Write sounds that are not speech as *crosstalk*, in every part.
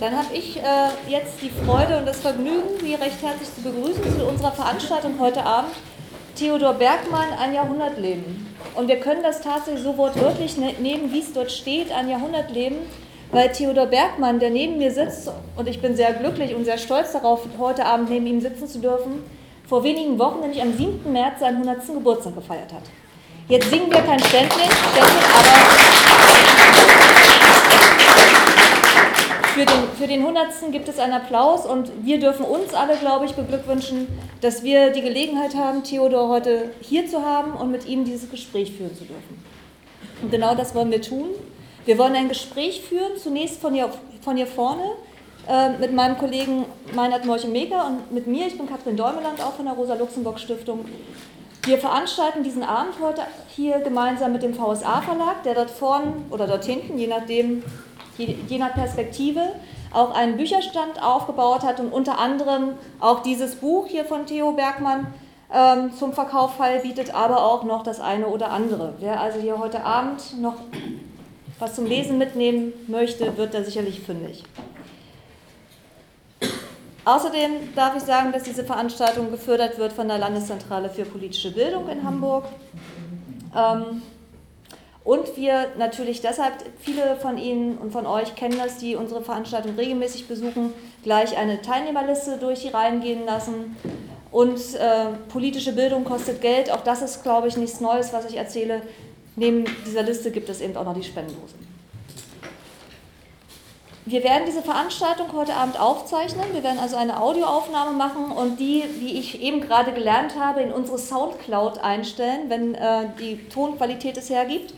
Dann habe ich äh, jetzt die Freude und das Vergnügen, Sie recht herzlich zu begrüßen zu unserer Veranstaltung heute Abend. Theodor Bergmann, ein Jahrhundertleben. Und wir können das tatsächlich so wortwörtlich ne-, nehmen, wie es dort steht, ein Jahrhundertleben, weil Theodor Bergmann, der neben mir sitzt, und ich bin sehr glücklich und sehr stolz darauf, heute Abend neben ihm sitzen zu dürfen, vor wenigen Wochen, nämlich am 7. März, seinen 100. Geburtstag gefeiert hat. Jetzt singen wir kein Ständchen, aber für den, für den 100. gibt es einen Applaus und wir dürfen uns alle, glaube ich, beglückwünschen, dass wir die Gelegenheit haben, Theodor heute hier zu haben und mit ihm dieses Gespräch führen zu dürfen. Und genau das wollen wir tun. Wir wollen ein Gespräch führen, zunächst von hier, von hier vorne, äh, mit meinem Kollegen Meinhard Morchen-Meker und mit mir. Ich bin Katrin Däumeland, auch von der Rosa-Luxemburg-Stiftung. Wir veranstalten diesen Abend heute hier gemeinsam mit dem VSA-Verlag, der dort vorne oder dort hinten, je nachdem, je, je nach Perspektive, auch einen Bücherstand aufgebaut hat und unter anderem auch dieses Buch hier von Theo Bergmann ähm, zum Verkauf bietet, aber auch noch das eine oder andere. Wer also hier heute Abend noch was zum Lesen mitnehmen möchte, wird da sicherlich fündig. Außerdem darf ich sagen, dass diese Veranstaltung gefördert wird von der Landeszentrale für politische Bildung in Hamburg. Ähm, und wir natürlich deshalb, viele von Ihnen und von euch kennen das, die unsere Veranstaltung regelmäßig besuchen, gleich eine Teilnehmerliste durch die Reihen gehen lassen. Und äh, politische Bildung kostet Geld. Auch das ist, glaube ich, nichts Neues, was ich erzähle. Neben dieser Liste gibt es eben auch noch die Spendendosen. Wir werden diese Veranstaltung heute Abend aufzeichnen. Wir werden also eine Audioaufnahme machen und die, wie ich eben gerade gelernt habe, in unsere Soundcloud einstellen, wenn äh, die Tonqualität es hergibt.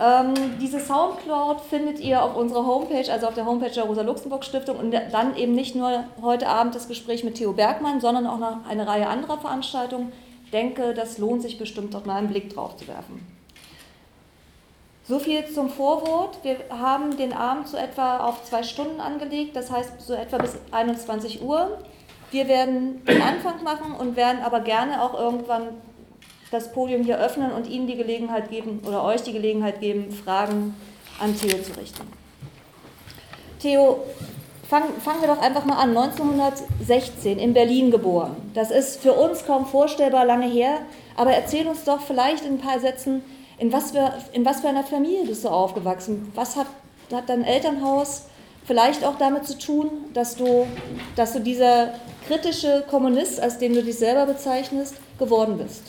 Ähm, diese Soundcloud findet ihr auf unserer Homepage, also auf der Homepage der Rosa-Luxemburg-Stiftung und dann eben nicht nur heute Abend das Gespräch mit Theo Bergmann, sondern auch noch eine Reihe anderer Veranstaltungen. Ich denke, das lohnt sich bestimmt, dort mal einen Blick drauf zu werfen. So viel zum Vorwort. Wir haben den Abend so etwa auf zwei Stunden angelegt, das heißt so etwa bis 21 Uhr. Wir werden den Anfang machen und werden aber gerne auch irgendwann das Podium hier öffnen und Ihnen die Gelegenheit geben oder euch die Gelegenheit geben, Fragen an Theo zu richten. Theo, fang, fangen wir doch einfach mal an. 1916 in Berlin geboren. Das ist für uns kaum vorstellbar lange her, aber erzähl uns doch vielleicht in ein paar Sätzen, in was, für, in was für einer Familie bist du aufgewachsen? Was hat, hat dein Elternhaus vielleicht auch damit zu tun, dass du, dass du dieser kritische Kommunist, als den du dich selber bezeichnest, geworden bist?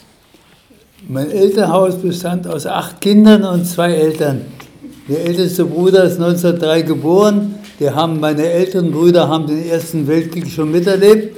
Mein Elternhaus bestand aus acht Kindern und zwei Eltern. Der älteste Bruder ist 1903 geboren. Die haben, meine älteren Brüder haben den Ersten Weltkrieg schon miterlebt.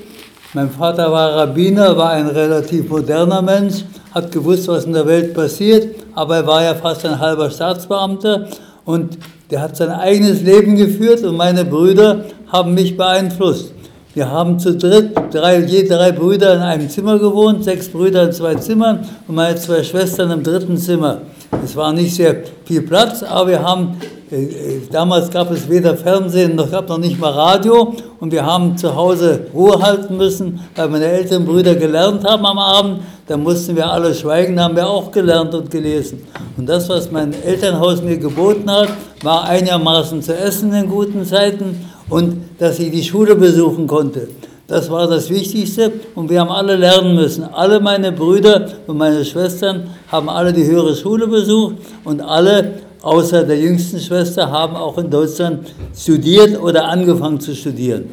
Mein Vater war Rabbiner, war ein relativ moderner Mensch, hat gewusst, was in der Welt passiert, aber er war ja fast ein halber Staatsbeamter und der hat sein eigenes Leben geführt und meine Brüder haben mich beeinflusst. Wir haben zu dritt, drei, je drei Brüder in einem Zimmer gewohnt, sechs Brüder in zwei Zimmern und meine zwei Schwestern im dritten Zimmer. Es war nicht sehr viel Platz, aber wir haben äh, äh, damals gab es weder Fernsehen noch gab noch nicht mal Radio und wir haben zu Hause Ruhe halten müssen, weil meine älteren Brüder gelernt haben am Abend. Da mussten wir alle schweigen, haben wir auch gelernt und gelesen. Und das, was mein Elternhaus mir geboten hat, war einigermaßen zu essen in guten Zeiten und dass ich die Schule besuchen konnte. Das war das Wichtigste und wir haben alle lernen müssen. Alle meine Brüder und meine Schwestern haben alle die höhere Schule besucht und alle außer der jüngsten Schwester, haben auch in Deutschland studiert oder angefangen zu studieren.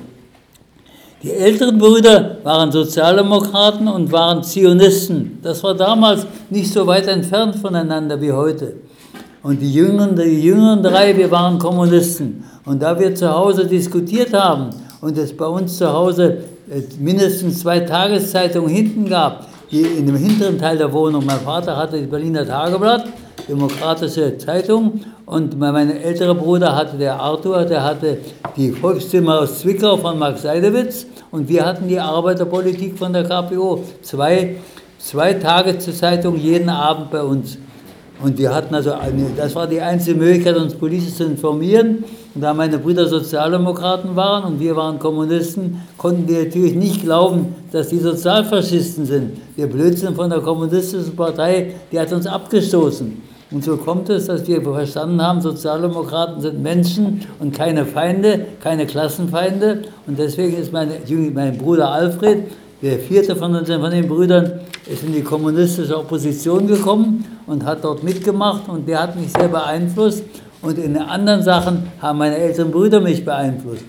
Die älteren Brüder waren Sozialdemokraten und waren Zionisten. Das war damals nicht so weit entfernt voneinander wie heute. Und die jüngeren, die jüngeren drei, wir waren Kommunisten. Und da wir zu Hause diskutiert haben und es bei uns zu Hause äh, mindestens zwei Tageszeitungen hinten gab, die in dem hinteren Teil der Wohnung, mein Vater hatte das Berliner Tageblatt Demokratische Zeitung und mein älterer Bruder hatte, der Arthur, der hatte die Volkszimmer aus Zwickau von Max Seidewitz und wir hatten die Arbeiterpolitik von der KPO. Zwei, zwei Tage zur Zeitung jeden Abend bei uns. Und wir hatten also, eine, das war die einzige Möglichkeit, uns politisch zu informieren. Und da meine Brüder Sozialdemokraten waren und wir waren Kommunisten, konnten die natürlich nicht glauben, dass die Sozialfaschisten sind. Der Blödsinn von der kommunistischen Partei, die hat uns abgestoßen. Und so kommt es, dass wir verstanden haben, Sozialdemokraten sind Menschen und keine Feinde, keine Klassenfeinde. Und deswegen ist mein, mein Bruder Alfred, der vierte von, unseren, von den Brüdern, ist in die kommunistische Opposition gekommen und hat dort mitgemacht und der hat mich sehr beeinflusst. Und in anderen Sachen haben meine älteren Brüder mich beeinflusst.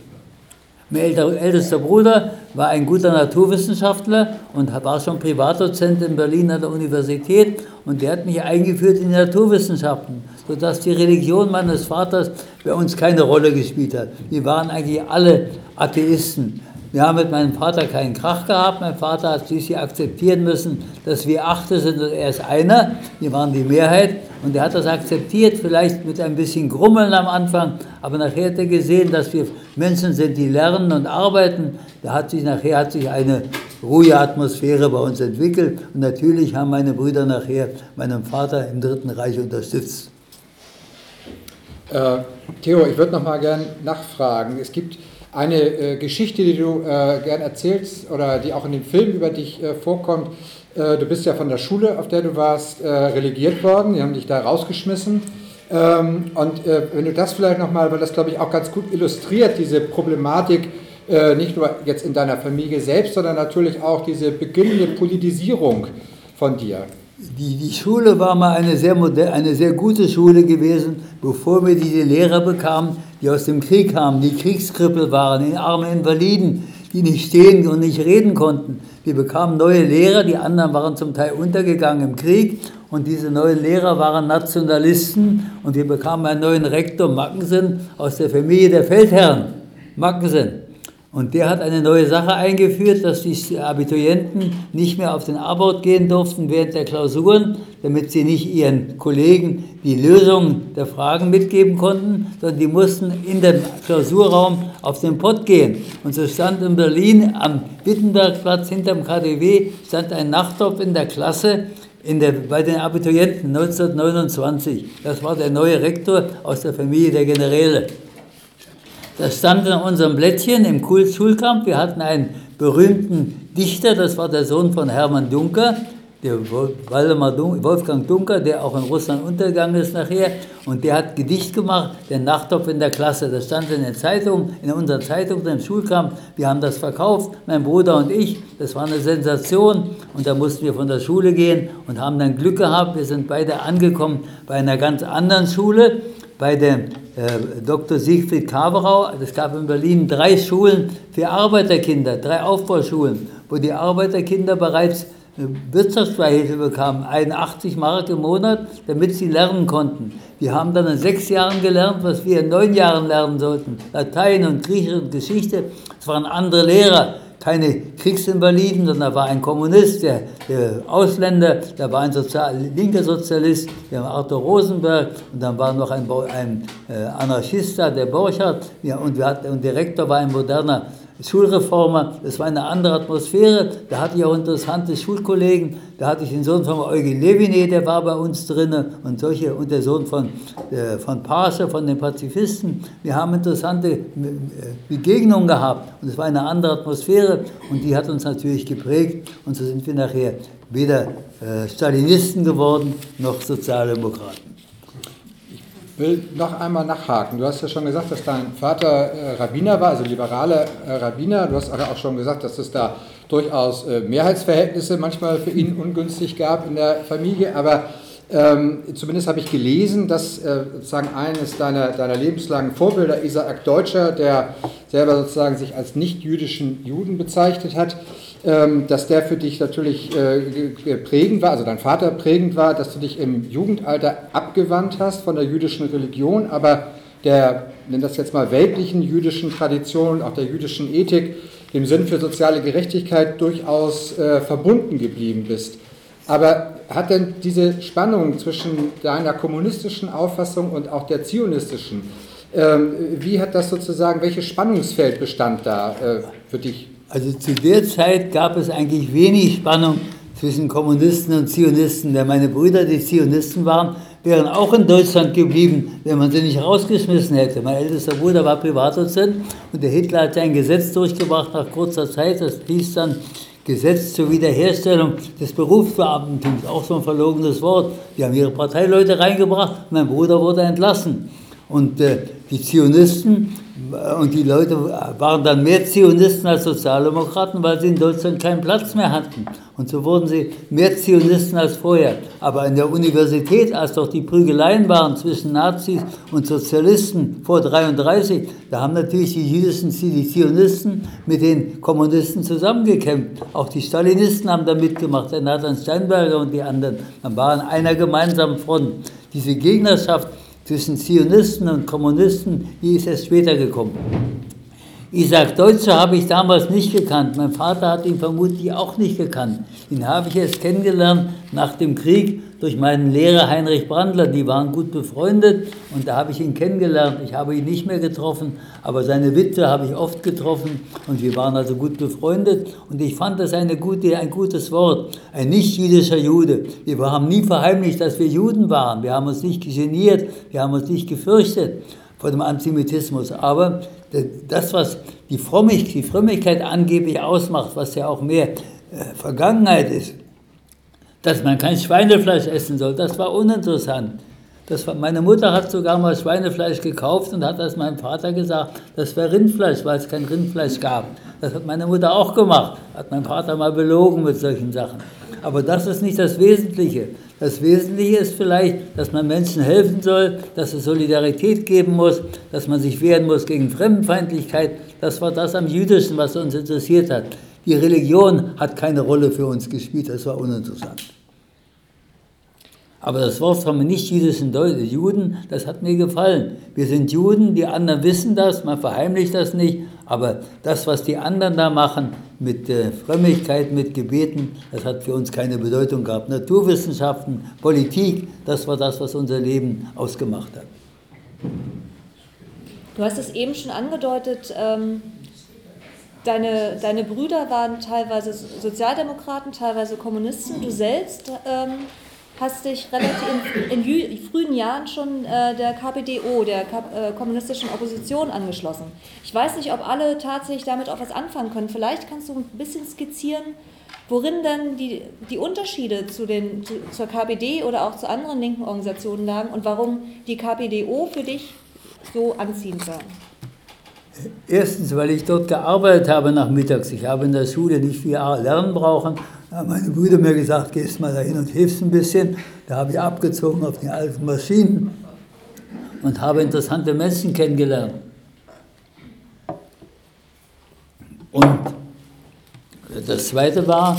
Mein ältester Bruder war ein guter Naturwissenschaftler und war schon Privatdozent in Berlin an der Universität und der hat mich eingeführt in die Naturwissenschaften, sodass die Religion meines Vaters bei uns keine Rolle gespielt hat. Wir waren eigentlich alle Atheisten. Wir haben mit meinem Vater keinen Krach gehabt. Mein Vater hat schließlich akzeptieren müssen, dass wir Achte sind und er ist einer. Wir waren die Mehrheit. Und er hat das akzeptiert, vielleicht mit ein bisschen Grummeln am Anfang. Aber nachher hat er gesehen, dass wir Menschen sind, die lernen und arbeiten. Da hat sich nachher hat sich eine ruhige Atmosphäre bei uns entwickelt. Und natürlich haben meine Brüder nachher meinen Vater im Dritten Reich unterstützt. Äh, Theo, ich würde noch mal gerne nachfragen. Es gibt eine äh, Geschichte, die du äh, gern erzählst oder die auch in dem Film über dich äh, vorkommt. Äh, du bist ja von der Schule, auf der du warst, äh, relegiert worden. Die haben dich da rausgeschmissen. Ähm, und äh, wenn du das vielleicht nochmal, weil das glaube ich auch ganz gut illustriert, diese Problematik, nicht nur jetzt in deiner Familie selbst, sondern natürlich auch diese beginnende Politisierung von dir. Die, die Schule war mal eine sehr, eine sehr gute Schule gewesen, bevor wir diese Lehrer bekamen, die aus dem Krieg kamen, die Kriegskrippel waren, die armen Invaliden, die nicht stehen und nicht reden konnten. Wir bekamen neue Lehrer, die anderen waren zum Teil untergegangen im Krieg und diese neuen Lehrer waren Nationalisten und wir bekamen einen neuen Rektor, Mackensen, aus der Familie der Feldherren, Mackensen. Und der hat eine neue Sache eingeführt, dass die Abiturienten nicht mehr auf den Abort gehen durften während der Klausuren, damit sie nicht ihren Kollegen die Lösung der Fragen mitgeben konnten, sondern die mussten in den Klausurraum auf den Pott gehen. Und so stand in Berlin am Wittenbergplatz hinterm KDW stand ein Nachttopf in der Klasse, in der, bei den Abiturienten 1929. Das war der neue Rektor aus der Familie der Generäle. Das stand in unserem Blättchen im Schulkampf. Wir hatten einen berühmten Dichter, das war der Sohn von Hermann Dunker, der Wolfgang Dunker, der auch in Russland untergegangen ist nachher. Und der hat Gedicht gemacht, der Nachttopf in der Klasse. Das stand in der Zeitung, in unserer Zeitung, im Schulkampf. Wir haben das verkauft, mein Bruder und ich. Das war eine Sensation. Und da mussten wir von der Schule gehen und haben dann Glück gehabt. Wir sind beide angekommen bei einer ganz anderen Schule bei dem äh, Dr. Siegfried Kaberau. Es gab in Berlin drei Schulen für Arbeiterkinder, drei Aufbauschulen, wo die Arbeiterkinder bereits äh, Wirtschaftsbeihilfe bekamen, 81 Mark im Monat, damit sie lernen konnten. Wir haben dann in sechs Jahren gelernt, was wir in neun Jahren lernen sollten. Latein und Griechisch und Geschichte. Es waren andere Lehrer keine Kriegsinvaliden, sondern da war ein Kommunist, der, der Ausländer, da war ein Sozial linker Sozialist, der Arthur Rosenberg, und dann war noch ein, ein äh, Anarchist der Borchardt, ja, und, wir hatten, und der Rektor war ein moderner Schulreformer, das war eine andere Atmosphäre. Da hatte ich auch interessante Schulkollegen. Da hatte ich den Sohn von Eugen Leviné, der war bei uns drin, und solche, und der Sohn von, äh, von Pasche, von den Pazifisten. Wir haben interessante äh, Begegnungen gehabt und es war eine andere Atmosphäre und die hat uns natürlich geprägt. Und so sind wir nachher weder äh, Stalinisten geworden noch Sozialdemokraten will noch einmal nachhaken. Du hast ja schon gesagt, dass dein Vater äh, Rabbiner war, also liberaler äh, Rabbiner. Du hast auch schon gesagt, dass es da durchaus äh, Mehrheitsverhältnisse manchmal für ihn ungünstig gab in der Familie. Aber ähm, zumindest habe ich gelesen, dass äh, sozusagen eines deiner, deiner lebenslangen Vorbilder, Isaac Deutscher, der selber sozusagen sich als nicht-jüdischen Juden bezeichnet hat, dass der für dich natürlich äh, prägend war, also dein Vater prägend war, dass du dich im Jugendalter abgewandt hast von der jüdischen Religion, aber der, nenn das jetzt mal, weltlichen jüdischen Tradition, auch der jüdischen Ethik, dem Sinn für soziale Gerechtigkeit durchaus äh, verbunden geblieben bist. Aber hat denn diese Spannung zwischen deiner kommunistischen Auffassung und auch der zionistischen, ähm, wie hat das sozusagen, welches Spannungsfeld bestand da äh, für dich? Also zu der Zeit gab es eigentlich wenig Spannung zwischen Kommunisten und Zionisten, denn meine Brüder, die Zionisten waren, wären auch in Deutschland geblieben, wenn man sie nicht rausgeschmissen hätte. Mein ältester Bruder war Privatdozent und der Hitler hat sein Gesetz durchgebracht nach kurzer Zeit, das hieß dann Gesetz zur Wiederherstellung des Berufsbeamtentums, auch so ein verlogenes Wort. Die haben ihre Parteileute reingebracht, mein Bruder wurde entlassen. Und äh, die Zionisten äh, und die Leute waren dann mehr Zionisten als Sozialdemokraten, weil sie in Deutschland keinen Platz mehr hatten. Und so wurden sie mehr Zionisten als vorher. Aber an der Universität, als doch die Prügeleien waren zwischen Nazis und Sozialisten vor 1933, da haben natürlich die jüdischen die Zionisten mit den Kommunisten zusammengekämpft. Auch die Stalinisten haben da mitgemacht, der Nathan Steinberger und die anderen. Man war an einer gemeinsamen Front. Diese Gegnerschaft zwischen Zionisten und Kommunisten, die ist erst später gekommen. Isaac Deutscher habe ich damals nicht gekannt. Mein Vater hat ihn vermutlich auch nicht gekannt. Den habe ich erst kennengelernt nach dem Krieg durch meinen Lehrer Heinrich Brandler. Die waren gut befreundet und da habe ich ihn kennengelernt. Ich habe ihn nicht mehr getroffen, aber seine Witwe habe ich oft getroffen und wir waren also gut befreundet. Und ich fand das eine gute, ein gutes Wort. Ein nicht-jüdischer Jude. Wir haben nie verheimlicht, dass wir Juden waren. Wir haben uns nicht geniert, wir haben uns nicht gefürchtet vor dem Antisemitismus. Aber das, was die Frömmigkeit, die Frömmigkeit angeblich ausmacht, was ja auch mehr äh, Vergangenheit ist, dass man kein Schweinefleisch essen soll, das war uninteressant. Das war, meine Mutter hat sogar mal Schweinefleisch gekauft und hat das meinem Vater gesagt, das wäre Rindfleisch, weil es kein Rindfleisch gab. Das hat meine Mutter auch gemacht, hat mein Vater mal belogen mit solchen Sachen. Aber das ist nicht das Wesentliche. Das Wesentliche ist vielleicht, dass man Menschen helfen soll, dass es Solidarität geben muss, dass man sich wehren muss gegen Fremdenfeindlichkeit. Das war das am Jüdischen, was uns interessiert hat. Die Religion hat keine Rolle für uns gespielt, das war uninteressant. Aber das Wort vom nicht-jüdischen Juden, das hat mir gefallen. Wir sind Juden, die anderen wissen das, man verheimlicht das nicht, aber das, was die anderen da machen, mit Frömmigkeit, mit Gebeten, das hat für uns keine Bedeutung gehabt. Naturwissenschaften, Politik, das war das, was unser Leben ausgemacht hat. Du hast es eben schon angedeutet, ähm, deine, deine Brüder waren teilweise Sozialdemokraten, teilweise Kommunisten. Du selbst ähm, hast dich relativ in, in frühen Jahren schon äh, der KPDO, der Kap äh, kommunistischen Opposition, angeschlossen. Ich weiß nicht, ob alle tatsächlich damit auch was anfangen können. Vielleicht kannst du ein bisschen skizzieren, worin denn die, die Unterschiede zu den, zu, zur KPD oder auch zu anderen linken Organisationen lagen und warum die KPDO für dich so anziehend war. Erstens, weil ich dort gearbeitet habe nachmittags. Ich habe in der Schule nicht viel lernen brauchen da haben meine Brüder mir gesagt, gehst mal dahin und hilfst ein bisschen. Da habe ich abgezogen auf die alten Maschinen und habe interessante Menschen kennengelernt. Und das Zweite war,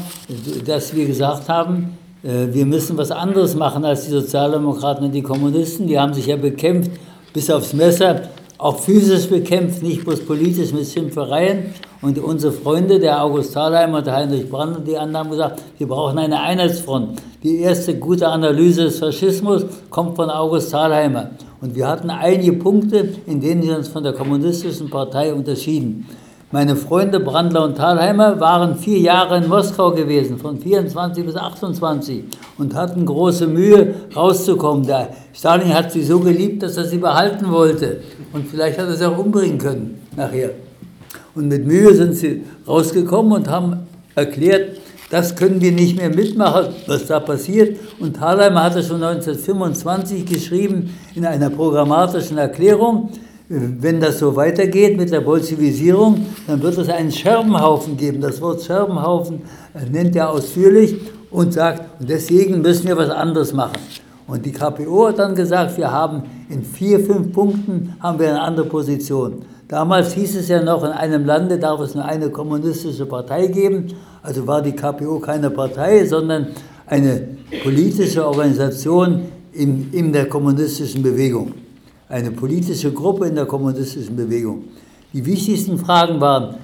dass wir gesagt haben, äh, wir müssen was anderes machen als die Sozialdemokraten und die Kommunisten. Die haben sich ja bekämpft bis aufs Messer auch physisch bekämpft, nicht bloß politisch mit Schimpfereien. Und unsere Freunde, der August Thalheimer und der Heinrich Brandt und die anderen haben gesagt, wir brauchen eine Einheitsfront. Die erste gute Analyse des Faschismus kommt von August Thalheimer. Und wir hatten einige Punkte, in denen wir uns von der kommunistischen Partei unterschieden. Meine Freunde Brandler und Thalheimer waren vier Jahre in Moskau gewesen, von 24 bis 28, und hatten große Mühe, rauszukommen. Der Stalin hat sie so geliebt, dass er sie behalten wollte. Und vielleicht hat er sie auch umbringen können nachher. Und mit Mühe sind sie rausgekommen und haben erklärt, das können wir nicht mehr mitmachen, was da passiert. Und Thalheimer hatte schon 1925 geschrieben in einer programmatischen Erklärung, wenn das so weitergeht mit der Bolschewisierung, dann wird es einen Scherbenhaufen geben. Das Wort Scherbenhaufen nennt er ausführlich und sagt, deswegen müssen wir was anderes machen. Und die KPO hat dann gesagt, wir haben in vier, fünf Punkten haben wir eine andere Position. Damals hieß es ja noch, in einem Lande darf es nur eine kommunistische Partei geben. Also war die KPO keine Partei, sondern eine politische Organisation in, in der kommunistischen Bewegung eine politische Gruppe in der kommunistischen Bewegung. Die wichtigsten Fragen waren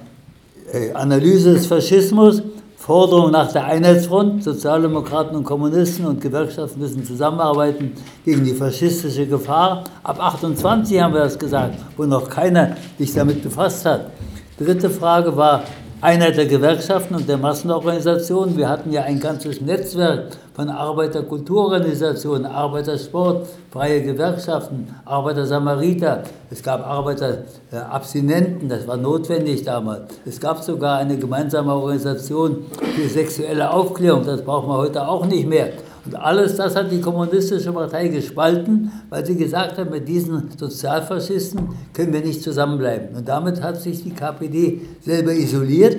äh, Analyse des Faschismus, Forderung nach der Einheitsfront, Sozialdemokraten und Kommunisten und Gewerkschaften müssen zusammenarbeiten gegen die faschistische Gefahr. Ab 28 haben wir das gesagt, wo noch keiner sich damit befasst hat. Dritte Frage war Einheit der Gewerkschaften und der Massenorganisationen. Wir hatten ja ein ganzes Netzwerk von Arbeiterkulturorganisationen, Arbeitersport, freie Gewerkschaften, Arbeiter-Samariter. Es gab Arbeiterabstinenten, das war notwendig damals. Es gab sogar eine gemeinsame Organisation für sexuelle Aufklärung, das braucht man heute auch nicht mehr. Und alles das hat die Kommunistische Partei gespalten, weil sie gesagt hat, mit diesen Sozialfaschisten können wir nicht zusammenbleiben. Und damit hat sich die KPD selber isoliert.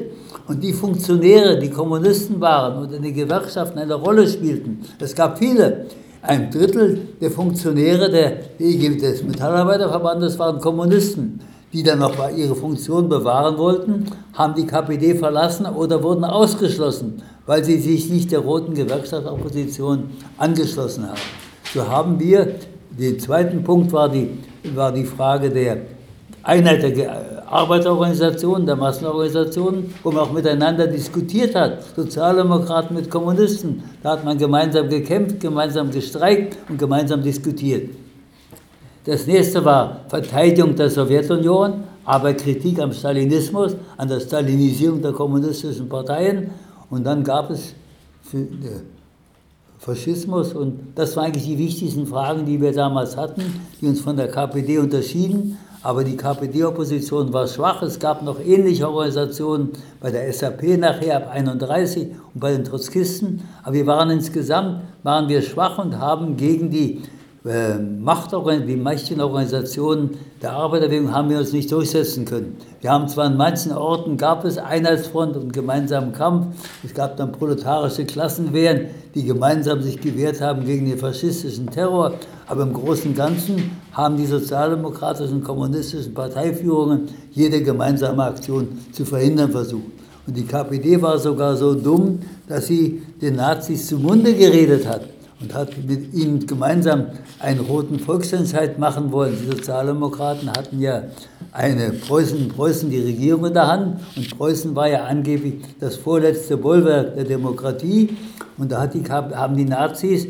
Und die Funktionäre, die Kommunisten waren und in den Gewerkschaften eine Rolle spielten, es gab viele, ein Drittel der Funktionäre des Metallarbeiterverbandes waren Kommunisten, die dann noch ihre Funktion bewahren wollten, haben die KPD verlassen oder wurden ausgeschlossen weil sie sich nicht der roten Gewerkschaftsopposition angeschlossen haben. So haben wir, der zweite Punkt war die, war die Frage der Einheit der Arbeiterorganisationen, der Massenorganisationen, wo man auch miteinander diskutiert hat, Sozialdemokraten mit Kommunisten. Da hat man gemeinsam gekämpft, gemeinsam gestreikt und gemeinsam diskutiert. Das nächste war Verteidigung der Sowjetunion, aber Kritik am Stalinismus, an der Stalinisierung der kommunistischen Parteien und dann gab es Faschismus und das waren eigentlich die wichtigsten Fragen, die wir damals hatten, die uns von der KPD unterschieden. Aber die KPD-Opposition war schwach. Es gab noch ähnliche Organisationen bei der SAP nachher ab 31 und bei den Trotzkisten. Aber wir waren insgesamt waren wir schwach und haben gegen die äh, Machtorganisationen, die mächtigen Organisationen der Arbeiterbewegung haben wir uns nicht durchsetzen können. Wir haben zwar in manchen Orten gab es Einheitsfront und gemeinsamen Kampf, es gab dann proletarische Klassenwehren, die gemeinsam sich gewehrt haben gegen den faschistischen Terror, aber im Großen und Ganzen haben die sozialdemokratischen kommunistischen Parteiführungen jede gemeinsame Aktion zu verhindern versucht. Und die KPD war sogar so dumm, dass sie den Nazis zum Munde geredet hat und hat mit ihnen gemeinsam einen roten Volksentscheid machen wollen. Die Sozialdemokraten hatten ja eine Preußen, Preußen die Regierung in der Hand und Preußen war ja angeblich das vorletzte Bollwerk der Demokratie und da die, haben die Nazis,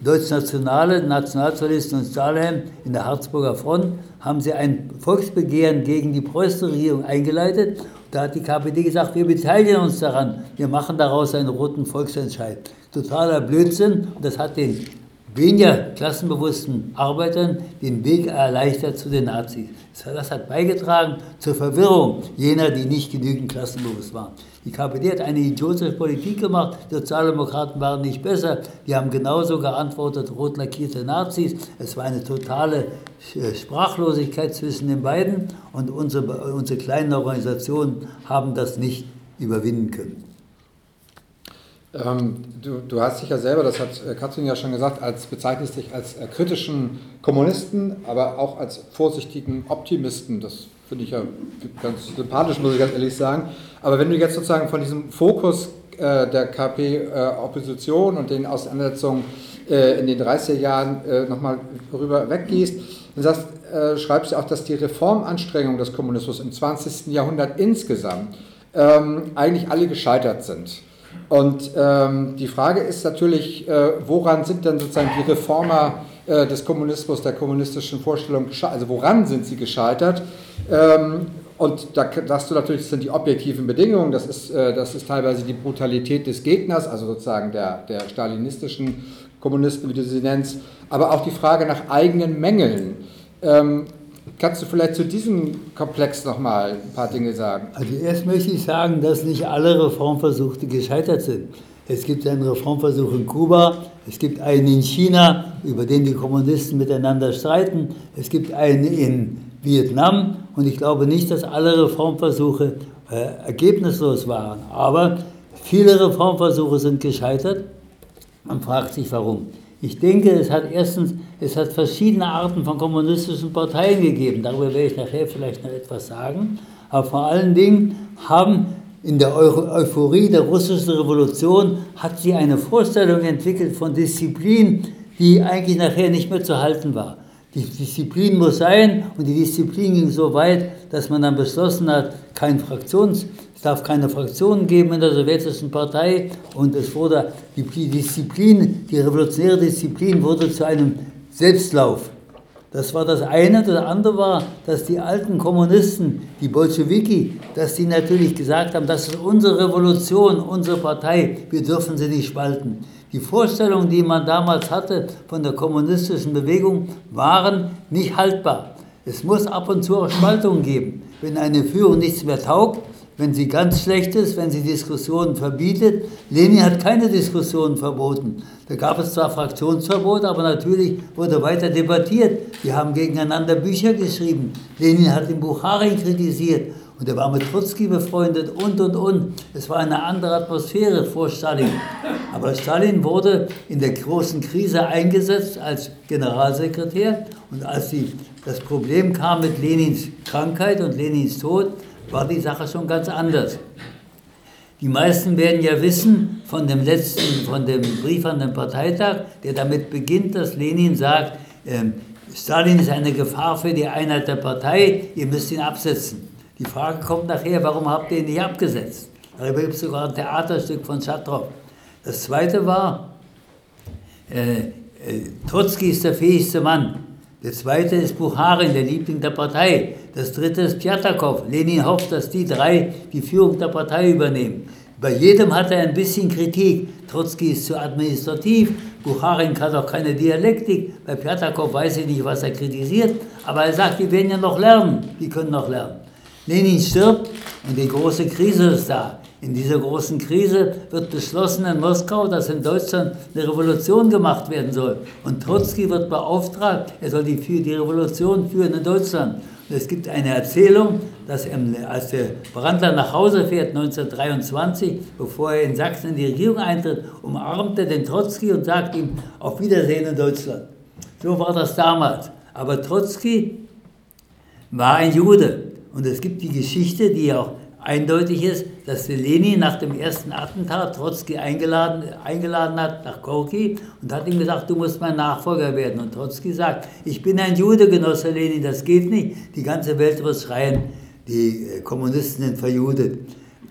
Deutschnationale, Nationalsozialisten und Stahlhelm in der Harzburger Front, haben sie ein Volksbegehren gegen die preußische Regierung eingeleitet. Da hat die KPD gesagt, wir beteiligen uns daran, wir machen daraus einen roten Volksentscheid. Totaler Blödsinn. Und das hat den weniger klassenbewussten Arbeitern den Weg erleichtert zu den Nazis. Das hat beigetragen zur Verwirrung jener, die nicht genügend klassenbewusst waren. Die KPD hat eine idiotische Politik gemacht, die Sozialdemokraten waren nicht besser, die haben genauso geantwortet, rot lackierte Nazis. Es war eine totale äh, Sprachlosigkeit zwischen den beiden und unsere, unsere kleinen Organisationen haben das nicht überwinden können. Ähm, du, du, hast dich ja selber, das hat äh, Katrin ja schon gesagt, als bezeichnest dich als äh, kritischen Kommunisten, aber auch als vorsichtigen Optimisten. Das finde ich ja ganz sympathisch, muss ich ganz ehrlich sagen. Aber wenn du jetzt sozusagen von diesem Fokus äh, der KP-Opposition äh, und den Auseinandersetzungen äh, in den 30er Jahren äh, nochmal rüber weggehst, dann sagst, schreibst du auch, dass die Reformanstrengungen des Kommunismus im 20. Jahrhundert insgesamt ähm, eigentlich alle gescheitert sind. Und ähm, die Frage ist natürlich, äh, woran sind denn sozusagen die Reformer äh, des Kommunismus, der kommunistischen Vorstellung gescheitert? Also woran sind sie gescheitert? Ähm, und da sagst du natürlich, das sind die objektiven Bedingungen, das ist, äh, das ist teilweise die Brutalität des Gegners, also sozusagen der, der stalinistischen Kommunisten, wie du sie nennst, aber auch die Frage nach eigenen Mängeln. Ähm, Kannst du vielleicht zu diesem Komplex nochmal ein paar Dinge sagen? Also erst möchte ich sagen, dass nicht alle Reformversuche gescheitert sind. Es gibt einen Reformversuch in Kuba, es gibt einen in China, über den die Kommunisten miteinander streiten, es gibt einen in Vietnam und ich glaube nicht, dass alle Reformversuche äh, ergebnislos waren. Aber viele Reformversuche sind gescheitert. Man fragt sich warum. Ich denke, es hat erstens, es hat verschiedene Arten von kommunistischen Parteien gegeben. Darüber werde ich nachher vielleicht noch etwas sagen. Aber vor allen Dingen haben in der Euphorie der russischen Revolution hat sie eine Vorstellung entwickelt von Disziplin, die eigentlich nachher nicht mehr zu halten war. Die Disziplin muss sein und die Disziplin ging so weit, dass man dann beschlossen hat, kein Fraktions, es darf keine Fraktionen geben in der sowjetischen Partei und es wurde die Disziplin, die revolutionäre Disziplin wurde zu einem Selbstlauf. Das war das eine. Das andere war, dass die alten Kommunisten, die Bolschewiki, dass die natürlich gesagt haben, das ist unsere Revolution, unsere Partei, wir dürfen sie nicht spalten. Die Vorstellungen, die man damals hatte von der kommunistischen Bewegung, waren nicht haltbar. Es muss ab und zu auch Spaltungen geben. Wenn eine Führung nichts mehr taugt, wenn sie ganz schlecht ist, wenn sie Diskussionen verbietet. Lenin hat keine Diskussionen verboten. Da gab es zwar Fraktionsverbote, aber natürlich wurde weiter debattiert. Wir haben gegeneinander Bücher geschrieben. Lenin hat den Bukharin kritisiert und er war mit Trotzki befreundet und und und. Es war eine andere Atmosphäre vor Stalin. Aber Stalin wurde in der großen Krise eingesetzt als Generalsekretär und als die, das Problem kam mit Lenins Krankheit und Lenins Tod, war die Sache schon ganz anders. Die meisten werden ja wissen von dem letzten, von dem Brief an den Parteitag, der damit beginnt, dass Lenin sagt, äh, Stalin ist eine Gefahr für die Einheit der Partei, ihr müsst ihn absetzen. Die Frage kommt nachher, warum habt ihr ihn nicht abgesetzt? Darüber gibt es sogar ein Theaterstück von Schatrow. Das zweite war, äh, äh, Trotzki ist der fähigste Mann. Der zweite ist Bucharin, der Liebling der Partei. Das dritte ist Pjatakow. Lenin hofft, dass die drei die Führung der Partei übernehmen. Bei jedem hat er ein bisschen Kritik. Trotzki ist zu administrativ, Bucharin kann auch keine Dialektik. Bei Pjatakow weiß ich nicht, was er kritisiert, aber er sagt, die werden ja noch lernen, die können noch lernen. Lenin stirbt und die große Krise ist da. In dieser großen Krise wird beschlossen in Moskau, dass in Deutschland eine Revolution gemacht werden soll. Und Trotzki wird beauftragt, er soll die, die Revolution führen in Deutschland. Und es gibt eine Erzählung, dass als der Brandler nach Hause fährt 1923, bevor er in Sachsen in die Regierung eintritt, umarmt er den Trotzki und sagt ihm auf Wiedersehen in Deutschland. So war das damals. Aber Trotzki war ein Jude. Und es gibt die Geschichte, die auch eindeutig ist, dass Lenin nach dem ersten Attentat Trotzki eingeladen, eingeladen hat nach Gorki und hat ihm gesagt, du musst mein Nachfolger werden. Und Trotzki sagt, ich bin ein Jude, Genosse Lenin, das geht nicht. Die ganze Welt wird schreien, die äh, Kommunisten sind verjudet.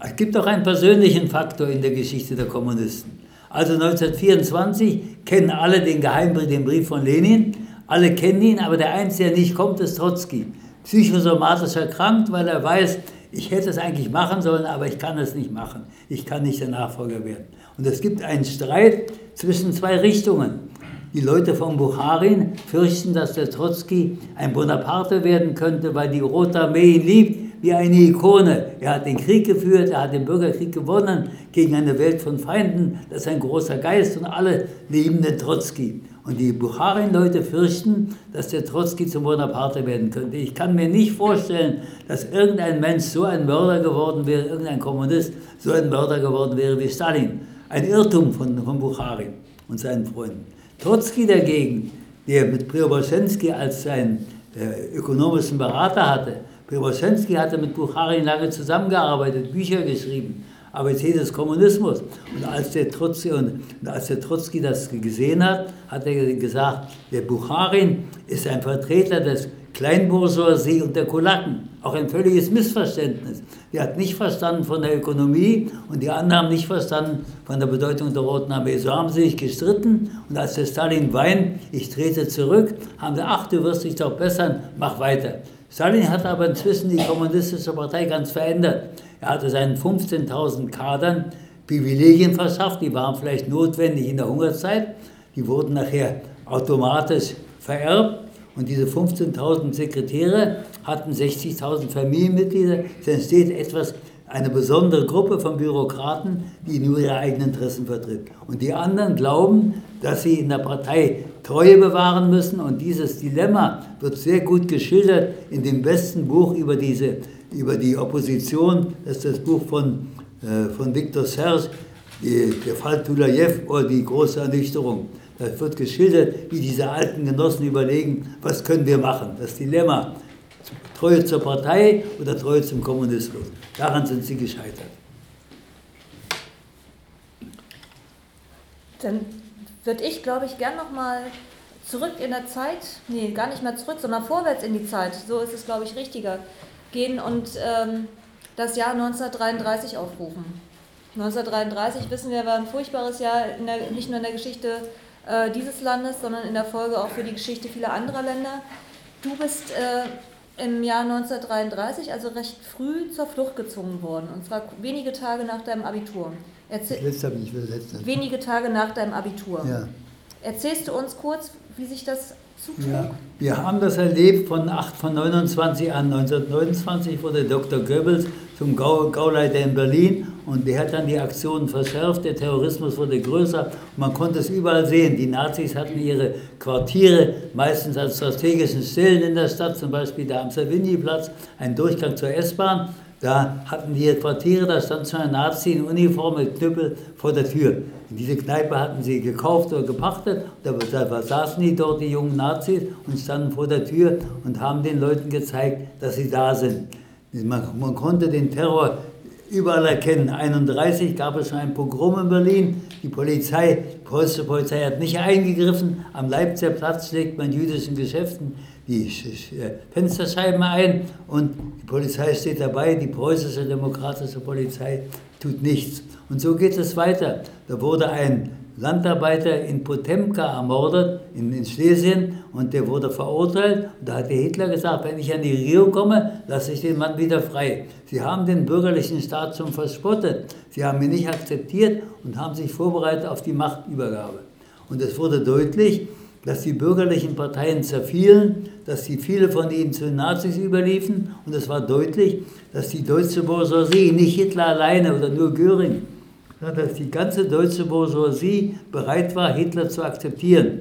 Es gibt auch einen persönlichen Faktor in der Geschichte der Kommunisten. Also 1924 kennen alle den Geheimbrief, den Brief von Lenin, alle kennen ihn, aber der Einzige, der nicht kommt, ist Trotzki. Psychosomatisch erkrankt, weil er weiß, ich hätte es eigentlich machen sollen, aber ich kann es nicht machen. Ich kann nicht der Nachfolger werden. Und es gibt einen Streit zwischen zwei Richtungen. Die Leute von Bukharin fürchten, dass der Trotzki ein Bonaparte werden könnte, weil die Rote Armee ihn liebt wie eine Ikone. Er hat den Krieg geführt, er hat den Bürgerkrieg gewonnen gegen eine Welt von Feinden. Das ist ein großer Geist und alle lieben den Trotzki. Und die Bukharin-Leute fürchten, dass der Trotzki zum Bonaparte werden könnte. Ich kann mir nicht vorstellen, dass irgendein Mensch so ein Mörder geworden wäre, irgendein Kommunist so ein Mörder geworden wäre wie Stalin. Ein Irrtum von, von Bukharin und seinen Freunden. Trotzki dagegen, der mit Preobrashenski als seinen äh, ökonomischen Berater hatte, Preobrashenski hatte mit Bukharin lange zusammengearbeitet, Bücher geschrieben. ABC des Kommunismus. Und als der Trotzki, und als der Trotzki das gesehen hat, hat er gesagt, der Bukharin ist ein Vertreter des Kleinbourgeoisie und der Kulaken. Auch ein völliges Missverständnis. Der hat nicht verstanden von der Ökonomie und die anderen haben nicht verstanden von der Bedeutung der Roten Armee. So haben sie sich gestritten und als der Stalin weint, ich trete zurück, haben sie, ach, du wirst dich doch bessern, mach weiter. Stalin hat aber inzwischen die kommunistische Partei ganz verändert. Er hatte seinen 15.000 Kadern Privilegien verschafft, die waren vielleicht notwendig in der Hungerzeit, die wurden nachher automatisch vererbt und diese 15.000 Sekretäre hatten 60.000 Familienmitglieder. Es entsteht etwas, eine besondere Gruppe von Bürokraten, die nur ihre eigenen Interessen vertritt. Und die anderen glauben, dass sie in der Partei Treue bewahren müssen. Und dieses Dilemma wird sehr gut geschildert in dem besten Buch über diese über die Opposition, das ist das Buch von, äh, von Viktor Serge, der Fall Tulajew oder die große Ernüchterung. Da wird geschildert, wie diese alten Genossen überlegen, was können wir machen. Das Dilemma, Treue zur Partei oder Treue zum Kommunismus. Daran sind sie gescheitert. Dann würde ich, glaube ich, gern nochmal zurück in der Zeit, nee, gar nicht mehr zurück, sondern vorwärts in die Zeit. So ist es, glaube ich, richtiger gehen und ähm, das Jahr 1933 aufrufen. 1933, wissen wir, war ein furchtbares Jahr, der, nicht nur in der Geschichte äh, dieses Landes, sondern in der Folge auch für die Geschichte vieler anderer Länder. Du bist äh, im Jahr 1933, also recht früh, zur Flucht gezwungen worden. Und zwar wenige Tage nach deinem Abitur. Erzähl das letzte habe ich übersetzt. Wenige Tage nach deinem Abitur. Ja. Erzählst du uns kurz, wie sich das zutrug? Ja, wir haben das erlebt von, 8, von 29 an. 1929 wurde Dr. Goebbels zum Gauleiter in Berlin und der hat dann die Aktionen verschärft, der Terrorismus wurde größer, man konnte es überall sehen. Die Nazis hatten ihre Quartiere meistens als strategischen Stellen in der Stadt, zum Beispiel da am Savigny-Platz, ein Durchgang zur S-Bahn. Da hatten die Quartiere, da stand schon ein Nazi in Uniform mit Knüppel vor der Tür. In diese Kneipe hatten sie gekauft oder gepachtet, da saßen die dort, die jungen Nazis, und standen vor der Tür und haben den Leuten gezeigt, dass sie da sind. Man, man konnte den Terror überall erkennen. 1931 gab es schon ein Pogrom in Berlin. Die Polizei, die preußische Polizei hat nicht eingegriffen. Am Leipziger Platz schlägt man jüdischen Geschäften die äh, Fensterscheiben ein und die Polizei steht dabei. Die preußische demokratische Polizei tut nichts. Und so geht es weiter. Da wurde ein Landarbeiter in Potemka ermordet, in, Schlesien, und der wurde verurteilt. Und da hat der Hitler gesagt, wenn ich an die Regierung komme, lasse ich den Mann wieder frei. Sie haben den bürgerlichen Staat schon verspottet. Sie haben ihn nicht akzeptiert und haben sich vorbereitet auf die Machtübergabe. Und es wurde deutlich, dass die bürgerlichen Parteien zerfielen, dass sie viele von ihnen zu den Nazis überliefen. Und es war deutlich, dass die deutsche Bourgeoisie, nicht Hitler alleine oder nur Göring, dass die ganze deutsche Bourgeoisie bereit war, Hitler zu akzeptieren.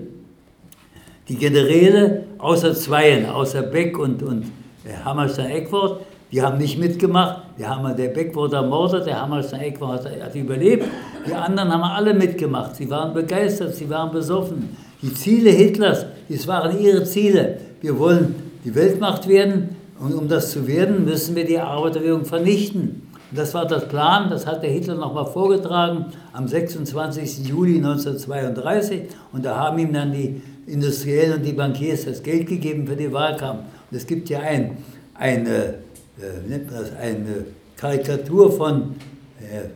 Die Generäle, außer Zweien, außer Beck und, und äh, Hammerstein-Eckwort, die haben nicht mitgemacht. Die haben, der Beck wurde ermordet, der Hammerstein-Eckwort hat, hat überlebt. Die anderen haben alle mitgemacht. Sie waren begeistert, sie waren besoffen. Die Ziele Hitlers, das waren ihre Ziele. Wir wollen die Weltmacht werden und um das zu werden, müssen wir die Arbeiterbewegung vernichten. Das war das Plan, das hat der Hitler nochmal vorgetragen am 26. Juli 1932 und da haben ihm dann die Industriellen und die Bankiers das Geld gegeben für den Wahlkampf. Und es gibt ja ein, eine, äh, nennt man das, eine Karikatur von äh,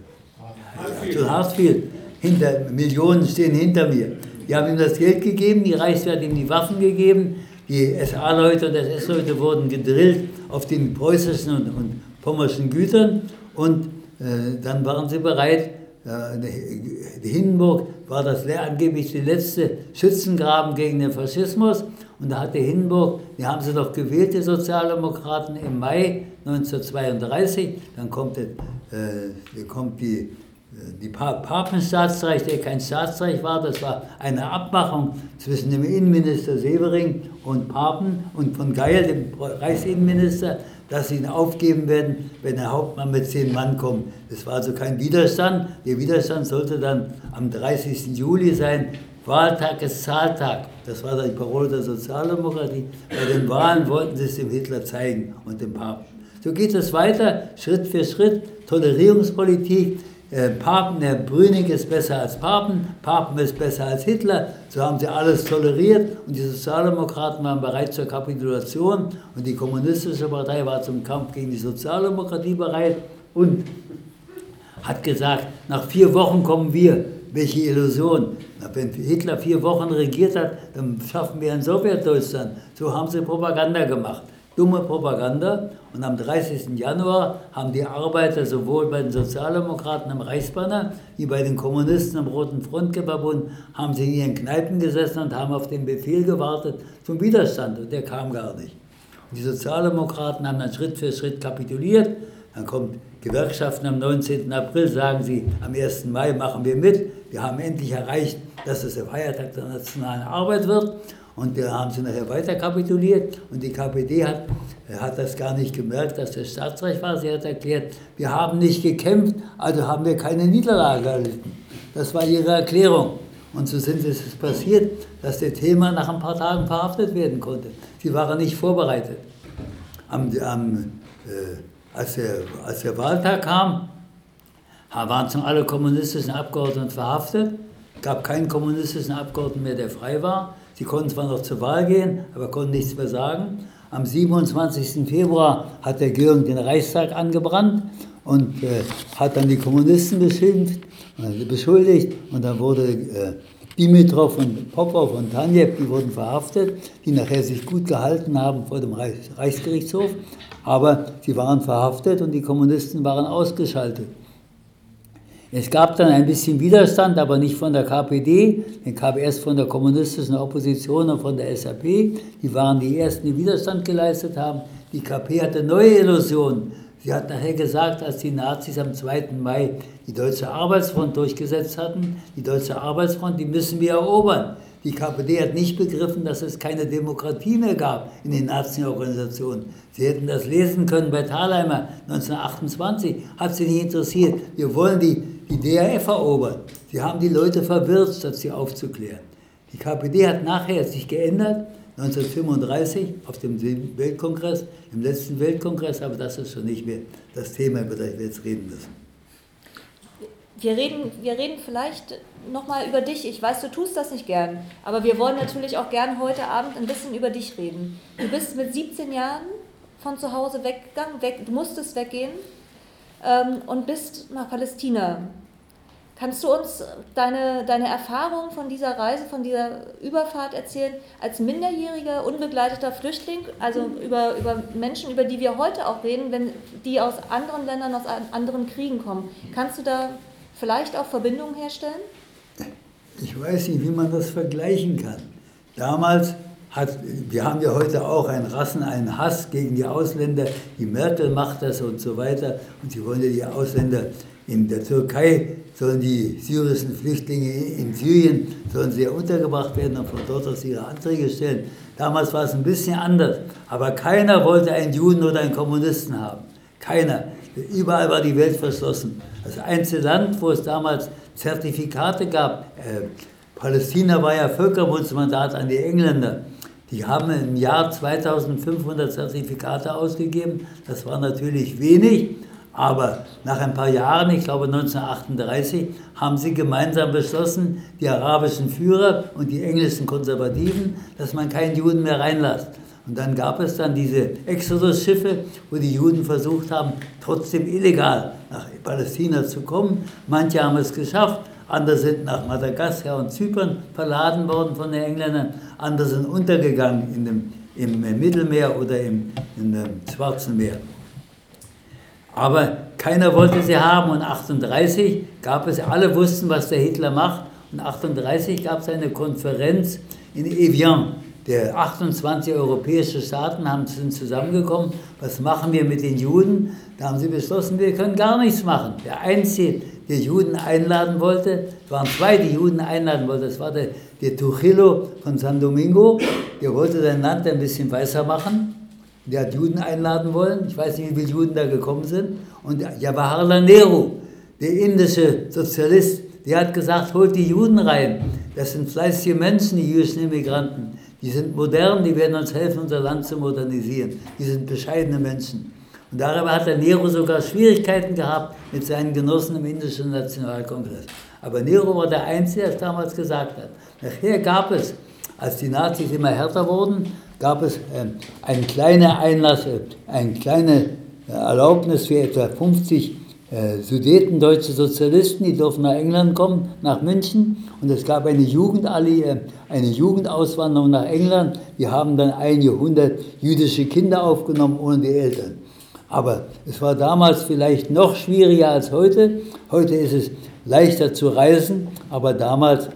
Hartfield. Hinter, Millionen stehen hinter mir. Die haben ihm das Geld gegeben, die Reichswehr hat ihm die Waffen gegeben, die SA-Leute und SS-Leute wurden gedrillt auf den preußischen und, und pommerschen Gütern und äh, dann waren sie bereit, äh, Hindenburg war das angeblich der letzte Schützengraben gegen den Faschismus. Und da hatte Hindenburg, die haben sie doch gewählt, die Sozialdemokraten, im Mai 1932. Dann kommt, äh, kommt die, äh, die Papenstaatsreich, der kein Staatsreich war. Das war eine Abmachung zwischen dem Innenminister Severing und Papen und von Geil, dem Reichsinnenminister dass sie ihn aufgeben werden, wenn der Hauptmann mit zehn Mann kommt. Es war also kein Widerstand. Der Widerstand sollte dann am 30. Juli sein. Wahltag ist Zahltag. Das war die Parole der Sozialdemokratie. Bei den Wahlen wollten sie es dem Hitler zeigen und dem Papst. So geht es weiter, Schritt für Schritt. Tolerierungspolitik, äh, Papen, der Brüning ist besser als Papen, Papen ist besser als Hitler, so haben sie alles toleriert und die Sozialdemokraten waren bereit zur Kapitulation und die kommunistische Partei war zum Kampf gegen die Sozialdemokratie bereit und hat gesagt, nach vier Wochen kommen wir. Welche Illusion. Wenn Hitler vier Wochen regiert hat, dann schaffen wir ein Sowjetdeutschland. So haben sie Propaganda gemacht dumme Propaganda. Und am 30. Januar haben die Arbeiter sowohl bei den Sozialdemokraten im Reichsbanner wie bei den Kommunisten im Roten Frontverbund, haben sie in ihren Kneipen gesessen und haben auf den Befehl gewartet zum Widerstand. Und der kam gar nicht. Und die Sozialdemokraten haben dann Schritt für Schritt kapituliert. Dann kommt Gewerkschaften am 19. April, sagen sie, am 1. Mai machen wir mit. Wir haben endlich erreicht, dass es der Feiertag der nationalen Arbeit wird. Und da haben sie nachher weiter kapituliert und die KPD hat, hat das gar nicht gemerkt, dass das Staatsrecht war. Sie hat erklärt, wir haben nicht gekämpft, also haben wir keine Niederlage erlitten. Das war ihre Erklärung. Und so sind es passiert, dass der Thema nach ein paar Tagen verhaftet werden konnte. Sie waren nicht vorbereitet. Am, am, äh, als, der, als der Wahltag kam, waren schon alle kommunistischen Abgeordneten verhaftet. Es gab keinen kommunistischen Abgeordneten mehr, der frei war. Sie konnten zwar noch zur Wahl gehen, aber konnten nichts mehr sagen. Am 27. Februar hat der Göring den Reichstag angebrannt und äh, hat dann die Kommunisten beschimpft, beschuldigt und dann wurde äh, Dimitrov und Popov und Tanjev, die wurden verhaftet, die nachher sich gut gehalten haben vor dem Reichsgerichtshof, aber sie waren verhaftet und die Kommunisten waren ausgeschaltet. Es gab dann ein bisschen Widerstand, aber nicht von der KPD, den kam erst von der kommunistischen Opposition und von der SAP. Die waren die ersten, die Widerstand geleistet haben. Die KP hatte neue Illusionen. Sie hat nachher gesagt, als die Nazis am 2. Mai die Deutsche Arbeitsfront durchgesetzt hatten, die Deutsche Arbeitsfront, die müssen wir erobern. Die KPD hat nicht begriffen, dass es keine Demokratie mehr gab in den Nazi-Organisationen. Sie hätten das lesen können bei Thalheimer 1928, hat sie nicht interessiert. Wir wollen die, die DRF erobern. Sie haben die Leute verwirrt, statt sie aufzuklären. Die KPD hat nachher sich geändert 1935 auf dem Weltkongress, im letzten Weltkongress, aber das ist schon nicht mehr das Thema, über das wir jetzt reden müssen. Wir reden, wir reden vielleicht nochmal über dich. Ich weiß, du tust das nicht gern, aber wir wollen natürlich auch gern heute Abend ein bisschen über dich reden. Du bist mit 17 Jahren von zu Hause weggegangen, weg, du musstest weggehen ähm, und bist nach Palästina Kannst du uns deine, deine Erfahrung von dieser Reise, von dieser Überfahrt erzählen, als minderjähriger, unbegleiteter Flüchtling, also über, über Menschen, über die wir heute auch reden, wenn die aus anderen Ländern, aus anderen Kriegen kommen? Kannst du da vielleicht auch Verbindungen herstellen? Ich weiß nicht, wie man das vergleichen kann. Damals hat, wir haben ja heute auch einen Rassen, einen Hass gegen die Ausländer. Die Merkel macht das und so weiter. Und sie wollen ja die Ausländer in der Türkei sollen die syrischen Flüchtlinge in Syrien sollen sie untergebracht werden und von dort aus ihre Anträge stellen. Damals war es ein bisschen anders, aber keiner wollte einen Juden oder einen Kommunisten haben. Keiner. Überall war die Welt verschlossen. Das einzige Land, wo es damals Zertifikate gab, äh, Palästina war ja Völkerbundsmandat an die Engländer. Die haben im Jahr 2500 Zertifikate ausgegeben. Das war natürlich wenig, aber nach ein paar Jahren, ich glaube 1938, haben sie gemeinsam beschlossen, die arabischen Führer und die englischen Konservativen, dass man keinen Juden mehr reinlässt. Und dann gab es dann diese Exodus-Schiffe, wo die Juden versucht haben, trotzdem illegal nach Palästina zu kommen. Manche haben es geschafft, andere sind nach Madagaskar und Zypern verladen worden von den Engländern, andere sind untergegangen in dem, im Mittelmeer oder im, im Schwarzen Meer. Aber keiner wollte sie haben und 38 gab es, alle wussten, was der Hitler macht. Und 38 gab es eine Konferenz in Evian. Der 28 europäische Staaten haben, sind zusammengekommen. Was machen wir mit den Juden? Da haben sie beschlossen, wir können gar nichts machen. Der Einzige, der Juden einladen wollte, es waren zwei, die Juden einladen wollten. Das war der, der Trujillo von San Domingo. Der wollte sein Land ein bisschen weißer machen der hat Juden einladen wollen. Ich weiß nicht, wie viele Juden da gekommen sind. Und Jawaharlal Nehru, der indische Sozialist, der hat gesagt, holt die Juden rein. Das sind fleißige Menschen, die jüdischen Immigranten. Die sind modern, die werden uns helfen, unser Land zu modernisieren. Die sind bescheidene Menschen. Und darüber hat der Nehru sogar Schwierigkeiten gehabt mit seinen Genossen im Indischen Nationalkongress. Aber Nehru war der Einzige, der es damals gesagt hat. Nachher gab es, als die Nazis immer härter wurden, gab es ähm, eine kleine Einlass, äh, eine kleine äh, Erlaubnis für etwa 50 äh, sudetendeutsche Sozialisten, die durften nach England kommen, nach München. Und es gab eine, Jugendalli, eine Jugendauswanderung nach England. Die haben dann ein Jahrhundert jüdische Kinder aufgenommen ohne die Eltern. Aber es war damals vielleicht noch schwieriger als heute. Heute ist es leichter zu reisen, aber damals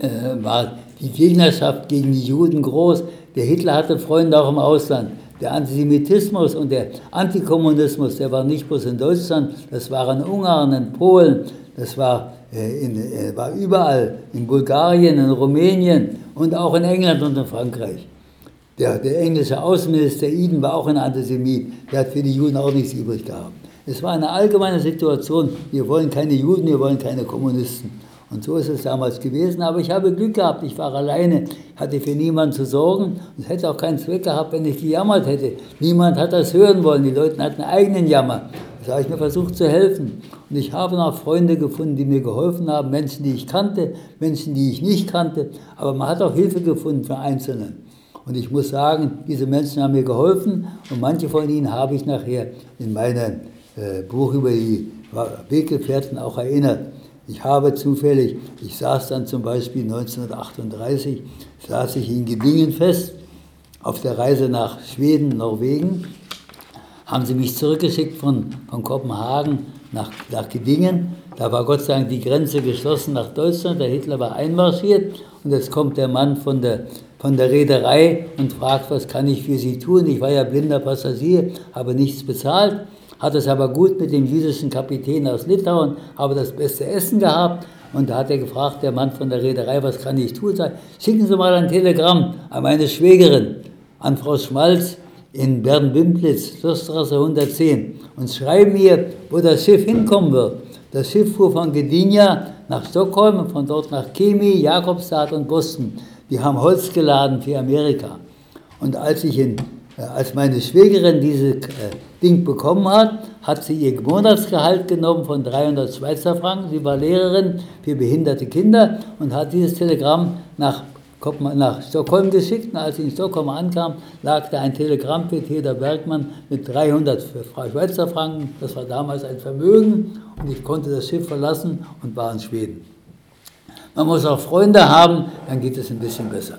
äh, war die Gegnerschaft gegen die Juden groß. Der Hitler hatte Freunde auch im Ausland. Der Antisemitismus und der Antikommunismus, der war nicht bloß in Deutschland, das waren in Ungarn, in Polen, das war, äh, in, äh, war überall, in Bulgarien, in Rumänien und auch in England und in Frankreich. Der, der englische Außenminister Eden war auch ein Antisemit, der hat für die Juden auch nichts übrig gehabt. Es war eine allgemeine Situation, wir wollen keine Juden, wir wollen keine Kommunisten. Und so ist es damals gewesen. Aber ich habe Glück gehabt. Ich war alleine, hatte für niemanden zu sorgen und hätte auch keinen Zweck gehabt, wenn ich gejammert hätte. Niemand hat das hören wollen. Die Leute hatten eigenen Jammer. Da habe ich mir versucht zu helfen. Und ich habe noch Freunde gefunden, die mir geholfen haben. Menschen, die ich kannte, Menschen, die ich nicht kannte. Aber man hat auch Hilfe gefunden für Einzelne. Und ich muss sagen, diese Menschen haben mir geholfen. Und manche von ihnen habe ich nachher in meinem äh, Buch über die Weggefährten auch erinnert. Ich habe zufällig, ich saß dann zum Beispiel 1938, saß ich in Gedingen fest, auf der Reise nach Schweden, Norwegen, haben sie mich zurückgeschickt von, von Kopenhagen nach, nach Gedingen. Da war Gott sei Dank die Grenze geschlossen nach Deutschland, der Hitler war einmarschiert und jetzt kommt der Mann von der, von der Reederei und fragt, was kann ich für Sie tun? Ich war ja blinder Passagier, habe nichts bezahlt hat es aber gut mit dem jüdischen Kapitän aus Litauen, habe das beste Essen gehabt. Und da hat er gefragt, der Mann von der Reederei, was kann ich tun? Sag, schicken Sie mal ein Telegramm an meine Schwägerin, an Frau Schmalz in Bern-Bimplitz, Schlossstraße 110 und schreiben mir, wo das Schiff hinkommen wird. Das Schiff fuhr von Gdynia nach Stockholm und von dort nach Chemie, Jakobstadt und Boston. Die haben Holz geladen für Amerika. Und als ich in äh, als meine Schwägerin dieses äh, Ding bekommen hat, hat sie ihr Monatsgehalt genommen von 300 Schweizer Franken. Sie war Lehrerin für behinderte Kinder und hat dieses Telegramm nach, nach Stockholm geschickt. Und als sie in Stockholm ankam, lag da ein Telegramm für Theodor Bergmann mit 300 Schweizer Franken. Das war damals ein Vermögen und ich konnte das Schiff verlassen und war in Schweden. Man muss auch Freunde haben, dann geht es ein bisschen besser.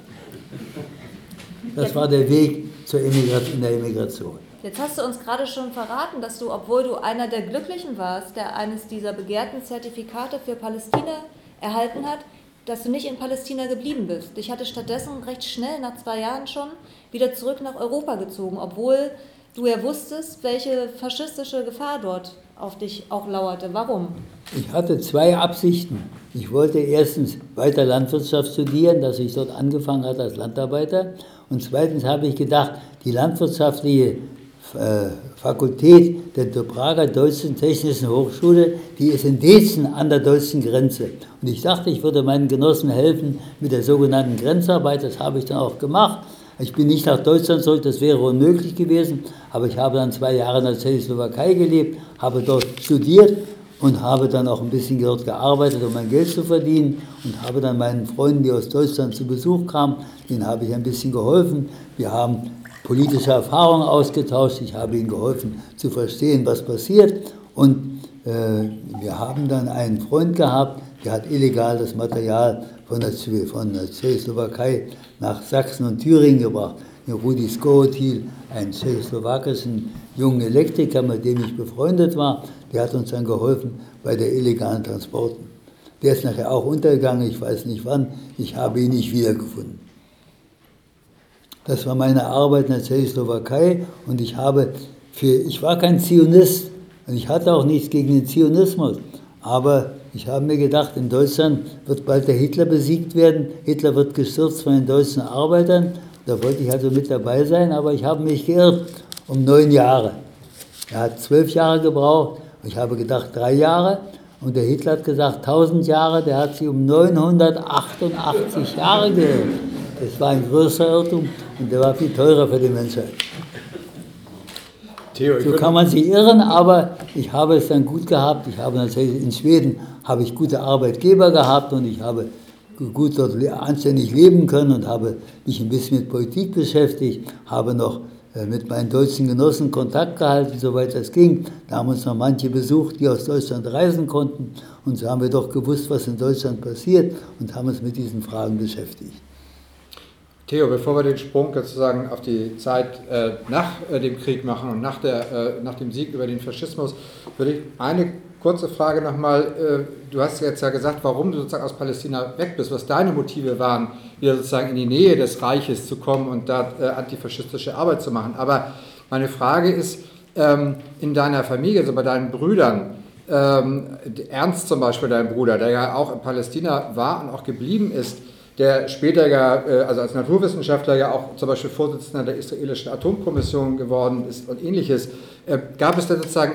Das war der Weg zur Immigration, in der Immigration. Jetzt hast du uns gerade schon verraten, dass du, obwohl du einer der Glücklichen warst, der eines dieser begehrten Zertifikate für Palästina erhalten hat, dass du nicht in Palästina geblieben bist. Dich hatte stattdessen recht schnell, nach zwei Jahren schon, wieder zurück nach Europa gezogen, obwohl du ja wusstest, welche faschistische Gefahr dort auf dich auch lauerte. Warum? Ich hatte zwei Absichten. Ich wollte erstens weiter Landwirtschaft studieren, dass ich dort angefangen hatte als Landarbeiter. Und zweitens habe ich gedacht, die landwirtschaftliche Fakultät der Prager Deutschen Technischen Hochschule, die ist in Dezen an der deutschen Grenze. Und ich dachte, ich würde meinen Genossen helfen mit der sogenannten Grenzarbeit. Das habe ich dann auch gemacht. Ich bin nicht nach Deutschland zurück, das wäre unmöglich gewesen, aber ich habe dann zwei Jahre in der Tschechoslowakei gelebt, habe dort studiert und habe dann auch ein bisschen dort gearbeitet, um mein Geld zu verdienen und habe dann meinen Freunden, die aus Deutschland zu Besuch kamen, denen habe ich ein bisschen geholfen. Wir haben politische Erfahrungen ausgetauscht, ich habe ihnen geholfen zu verstehen, was passiert und äh, wir haben dann einen Freund gehabt, der hat illegal das Material von der, von der Tschechoslowakei nach Sachsen und Thüringen gebracht. Rudi Skotil, einen tschechoslowakischen jungen Elektriker, mit dem ich befreundet war, der hat uns dann geholfen bei der illegalen Transporten. Der ist nachher auch untergegangen, ich weiß nicht wann, ich habe ihn nicht wiedergefunden. Das war meine Arbeit in der Tschechoslowakei und ich habe für, ich war kein Zionist und ich hatte auch nichts gegen den Zionismus, aber ich habe mir gedacht, in Deutschland wird bald der Hitler besiegt werden, Hitler wird gestürzt von den deutschen Arbeitern, da wollte ich also mit dabei sein, aber ich habe mich geirrt um neun Jahre. Er hat zwölf Jahre gebraucht, ich habe gedacht drei Jahre und der Hitler hat gesagt 1000 Jahre, der hat sie um 988 Jahre geirrt. Das war ein größerer Irrtum und der war viel teurer für die Menschheit. Theo, so kann man sich irren, aber ich habe es dann gut gehabt. Ich habe natürlich in Schweden habe ich gute Arbeitgeber gehabt und ich habe gut dort anständig leben können und habe mich ein bisschen mit Politik beschäftigt, habe noch äh, mit meinen deutschen Genossen Kontakt gehalten, soweit das ging. Da haben uns noch manche besucht, die aus Deutschland reisen konnten. Und so haben wir doch gewusst, was in Deutschland passiert und haben uns mit diesen Fragen beschäftigt. Theo, bevor wir den Sprung sozusagen auf die Zeit äh, nach äh, dem Krieg machen und nach, der, äh, nach dem Sieg über den Faschismus, würde ich eine kurze Frage nochmal. Äh, du hast jetzt ja gesagt, warum du sozusagen aus Palästina weg bist, was deine Motive waren, wieder sozusagen in die Nähe des Reiches zu kommen und da äh, antifaschistische Arbeit zu machen. Aber meine Frage ist, ähm, in deiner Familie, also bei deinen Brüdern, ähm, Ernst zum Beispiel, dein Bruder, der ja auch in Palästina war und auch geblieben ist, der später ja, äh, also als Naturwissenschaftler ja auch zum Beispiel Vorsitzender der israelischen Atomkommission geworden ist und ähnliches. Äh, gab es denn sozusagen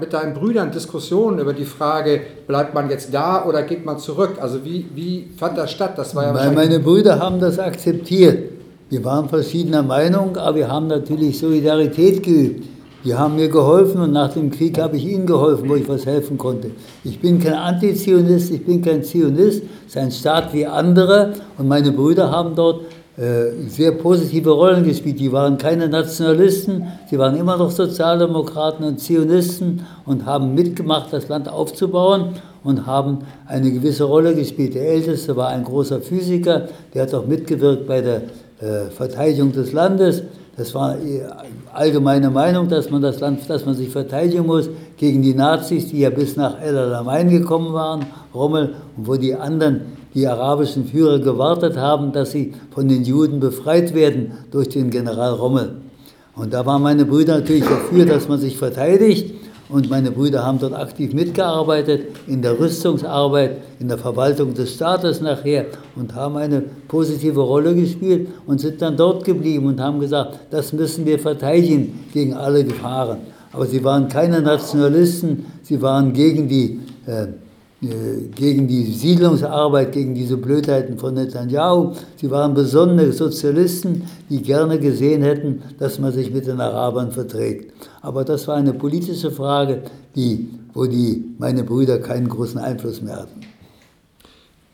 mit deinen Brüdern Diskussionen über die Frage, bleibt man jetzt da oder geht man zurück? Also wie, wie fand das statt? Das war ja Weil meine Brüder haben das akzeptiert. Wir waren verschiedener Meinung, aber wir haben natürlich Solidarität geübt. Die haben mir geholfen und nach dem Krieg habe ich ihnen geholfen, wo ich was helfen konnte. Ich bin kein Antizionist, ich bin kein Zionist, es ist ein Staat wie andere und meine Brüder haben dort äh, sehr positive Rollen gespielt. Die waren keine Nationalisten, sie waren immer noch Sozialdemokraten und Zionisten und haben mitgemacht, das Land aufzubauen. und haben eine gewisse Rolle gespielt. Der Älteste war ein großer Physiker, der hat auch mitgewirkt bei der äh, Verteidigung des Landes. Das war allgemeine Meinung, dass man das Land, dass man sich verteidigen muss gegen die Nazis, die ja bis nach El Alamein gekommen waren, Rommel, und wo die anderen, die arabischen Führer gewartet haben, dass sie von den Juden befreit werden durch den General Rommel. Und da waren meine Brüder natürlich dafür, dass man sich verteidigt. Und meine Brüder haben dort aktiv mitgearbeitet in der Rüstungsarbeit, in der Verwaltung des Staates nachher und haben eine positive Rolle gespielt und sind dann dort geblieben und haben gesagt, das müssen wir verteidigen gegen alle Gefahren. Aber sie waren keine Nationalisten, sie waren gegen die äh, gegen die Siedlungsarbeit, gegen diese Blödheiten von Netanyahu. Sie waren besondere Sozialisten, die gerne gesehen hätten, dass man sich mit den Arabern verträgt. Aber das war eine politische Frage, die, wo die, meine Brüder keinen großen Einfluss mehr hatten.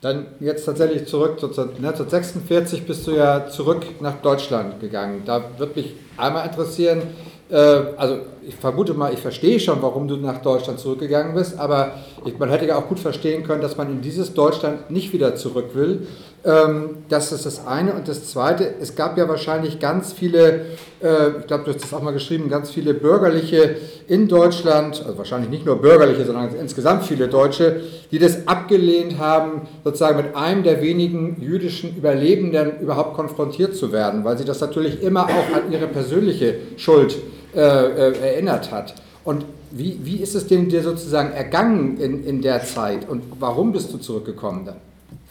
Dann jetzt tatsächlich zurück, 1946 bist du ja zurück nach Deutschland gegangen. Da würde mich einmal interessieren, äh, also ich vermute mal, ich verstehe schon, warum du nach Deutschland zurückgegangen bist, aber man hätte ja auch gut verstehen können, dass man in dieses Deutschland nicht wieder zurück will. Ähm, das ist das eine. Und das zweite, es gab ja wahrscheinlich ganz viele, äh, ich glaube, du hast das auch mal geschrieben, ganz viele Bürgerliche in Deutschland, also wahrscheinlich nicht nur Bürgerliche, sondern insgesamt viele Deutsche, die das abgelehnt haben, sozusagen mit einem der wenigen jüdischen Überlebenden überhaupt konfrontiert zu werden, weil sie das natürlich immer auch an ihre persönliche Schuld äh, äh, erinnert hat. Und wie, wie ist es denn dir sozusagen ergangen in, in der Zeit und warum bist du zurückgekommen dann?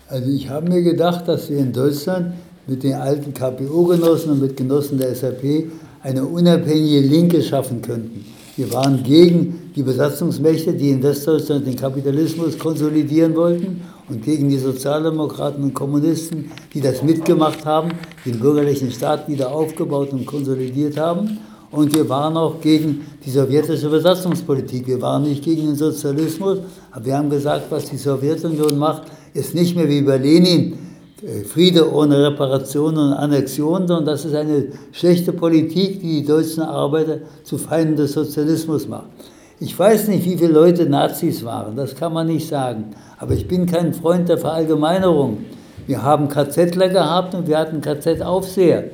Also ich habe mir gedacht, dass wir in Deutschland mit den alten KPO-Genossen und mit Genossen der SAP eine unabhängige Linke schaffen könnten. Wir waren gegen die Besatzungsmächte, die in Westdeutschland den Kapitalismus konsolidieren wollten und gegen die Sozialdemokraten und Kommunisten, die das mitgemacht haben, den bürgerlichen Staat wieder aufgebaut und konsolidiert haben. Und wir waren auch gegen die sowjetische Besatzungspolitik. Wir waren nicht gegen den Sozialismus, aber wir haben gesagt, was die Sowjetunion macht, ist nicht mehr wie bei Lenin äh, Friede ohne Reparation und Annexion, sondern das ist eine schlechte Politik, die die deutschen Arbeiter zu Feinden des Sozialismus macht. Ich weiß nicht, wie viele Leute Nazis waren, das kann man nicht sagen. Aber ich bin kein Freund der Verallgemeinerung. Wir haben KZler gehabt und wir hatten KZ-Aufseher.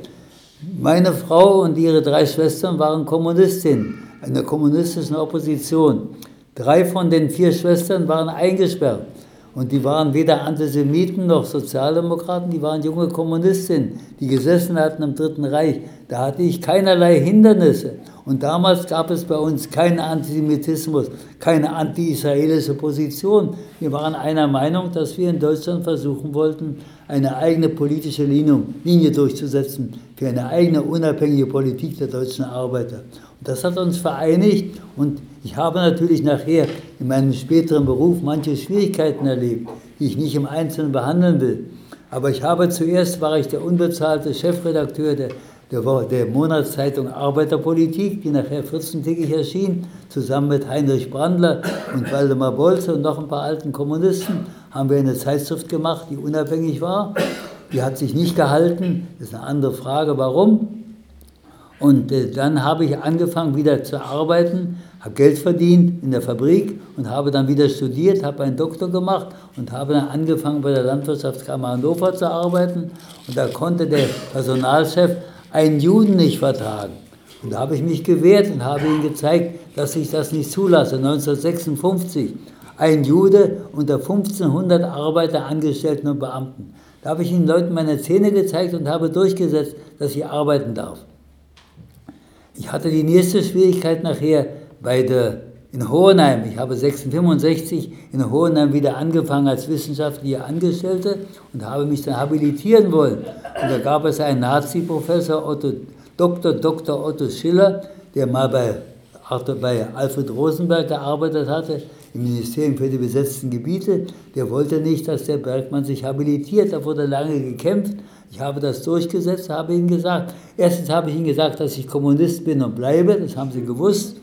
Meine Frau und ihre drei Schwestern waren Kommunistinnen, einer kommunistischen Opposition. Drei von den vier Schwestern waren eingesperrt. Und die waren weder Antisemiten noch Sozialdemokraten, die waren junge Kommunistinnen, die gesessen hatten im Dritten Reich. Da hatte ich keinerlei Hindernisse. Und damals gab es bei uns keinen Antisemitismus, keine anti-israelische Position. Wir waren einer Meinung, dass wir in Deutschland versuchen wollten, eine eigene politische Linie durchzusetzen für eine eigene unabhängige Politik der deutschen Arbeiter. Und das hat uns vereinigt und ich habe natürlich nachher in meinem späteren Beruf manche Schwierigkeiten erlebt, die ich nicht im Einzelnen behandeln will. Aber ich habe zuerst, war ich der unbezahlte Chefredakteur der, der, der Monatszeitung Arbeiterpolitik, die nachher 14-tägig erschien, zusammen mit Heinrich Brandler und Waldemar Bolze und noch ein paar alten Kommunisten, haben wir eine Zeitschrift gemacht, die unabhängig war. Die hat sich nicht gehalten, das ist eine andere Frage, warum. Und äh, dann habe ich angefangen wieder zu arbeiten, habe Geld verdient in der Fabrik und habe dann wieder studiert, habe einen Doktor gemacht und habe dann angefangen bei der Landwirtschaftskammer Hannover zu arbeiten. Und da konnte der Personalchef einen Juden nicht vertragen. Und da habe ich mich gewehrt und habe ihm gezeigt, dass ich das nicht zulasse. 1956 ein Jude unter 1500 Arbeiter, Angestellten und Beamten. Da habe ich den Leuten meine Zähne gezeigt und habe durchgesetzt, dass ich arbeiten darf. Ich hatte die nächste Schwierigkeit nachher bei der, in Hohenheim. Ich habe 1965 in Hohenheim wieder angefangen als wissenschaftliche Angestellte und habe mich dann habilitieren wollen. Und da gab es einen Nazi-Professor, Dr. Dr. Otto Schiller, der mal bei, bei Alfred Rosenberg gearbeitet hatte, im Ministerium für die besetzten Gebiete. Der wollte nicht, dass der Bergmann sich habilitiert. Da wurde lange gekämpft. Ich habe das durchgesetzt, habe ihnen gesagt. Erstens habe ich ihnen gesagt, dass ich Kommunist bin und bleibe, das haben sie gewusst.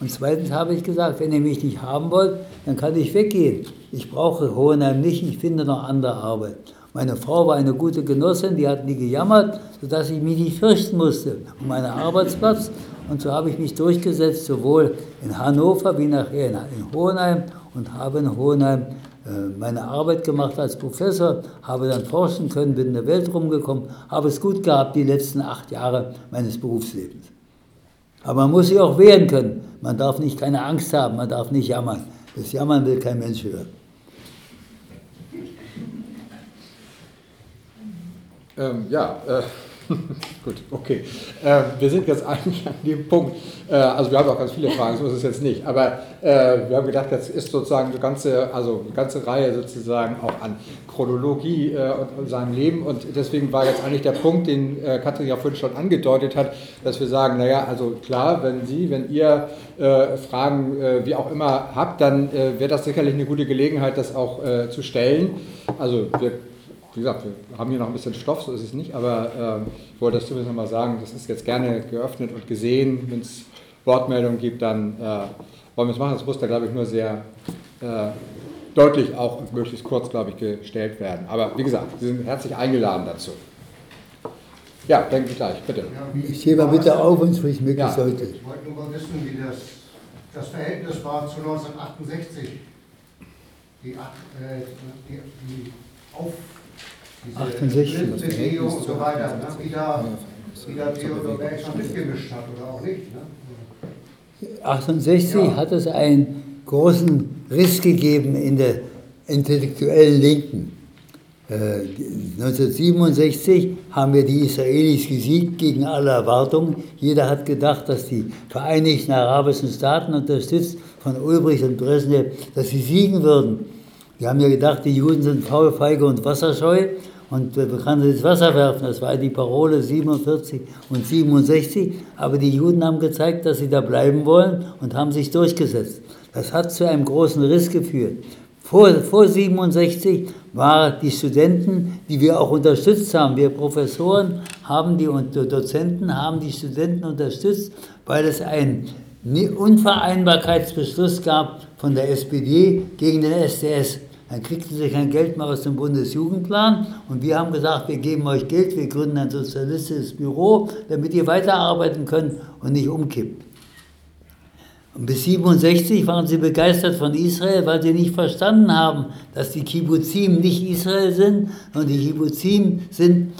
Und zweitens habe ich gesagt, wenn ihr mich nicht haben wollt, dann kann ich weggehen. Ich brauche Hohenheim nicht, ich finde noch andere Arbeit. Meine Frau war eine gute Genossin, die hat nie gejammert, sodass ich mich nicht fürchten musste um meinen Arbeitsplatz. Und so habe ich mich durchgesetzt, sowohl in Hannover wie nachher in Hohenheim und habe in Hohenheim äh, meine Arbeit gemacht als Professor, habe dann forschen können, bin in der Welt rumgekommen, habe es gut gehabt die letzten acht Jahre meines Berufslebens. Aber man muss sich auch wehren können. Man darf nicht keine Angst haben, man darf nicht jammern. Das Jammern will kein Mensch hören. Ähm, ja, äh, *laughs* gut, okay. Äh, wir sind jetzt eigentlich an dem Punkt, äh, also wir haben auch ganz viele Fragen, so ist es jetzt nicht, aber äh, wir haben gedacht, jetzt ist sozusagen eine ganze, also eine ganze Reihe sozusagen auch an Chronologie äh, und, und seinem Leben und deswegen war jetzt eigentlich der Punkt, den äh, Katrin ja vorhin schon angedeutet hat, dass wir sagen, naja, also klar, wenn Sie, wenn ihr äh, Fragen wie auch immer habt, dann wäre das sicherlich eine gute Gelegenheit, das auch zu stellen. Also wir wie gesagt, wir haben hier noch ein bisschen Stoff, so ist es nicht, aber äh, ich wollte das zumindest nochmal sagen, das ist jetzt gerne geöffnet und gesehen. Wenn es Wortmeldungen gibt, dann äh, wollen wir es machen. Das muss da, glaube ich, nur sehr äh, deutlich auch und möglichst kurz, glaube ich, gestellt werden. Aber wie gesagt, Sie sind herzlich eingeladen dazu. Ja, denken Sie gleich, bitte. Ich stehe mal bitte auf und sprich möglichst ja. heute. Ich wollte nur mal wissen, wie das, das Verhältnis war zu 1968. Die, äh, die, die Auf 68. Bewegung und so weiter, ne? wie, da, wie da Theodor Berg schon mitgemischt hat oder auch nicht. Ne? 68 ja. hat es einen großen Riss gegeben in der intellektuellen Linken. 1967 äh, haben wir die Israelis gesiegt gegen alle Erwartungen. Jeder hat gedacht, dass die Vereinigten Arabischen Staaten, unterstützt von Ulbricht und Brezhnev, dass sie siegen würden. Wir haben ja gedacht, die Juden sind faul, feige und wasserscheu und wir können ins Wasser werfen. Das war die Parole 47 und 67. Aber die Juden haben gezeigt, dass sie da bleiben wollen und haben sich durchgesetzt. Das hat zu einem großen Riss geführt. Vor, vor 67 waren die Studenten, die wir auch unterstützt haben, wir Professoren haben die und Dozenten haben die Studenten unterstützt, weil es einen Unvereinbarkeitsbeschluss gab von der SPD gegen den SDS. Dann kriegten sie kein Geld mehr aus dem Bundesjugendplan und wir haben gesagt, wir geben euch Geld, wir gründen ein sozialistisches Büro, damit ihr weiterarbeiten könnt und nicht umkippt. Und bis 67 waren sie begeistert von Israel, weil sie nicht verstanden haben, dass die Kibbuzim nicht Israel sind, sondern die Kibbuzim sind,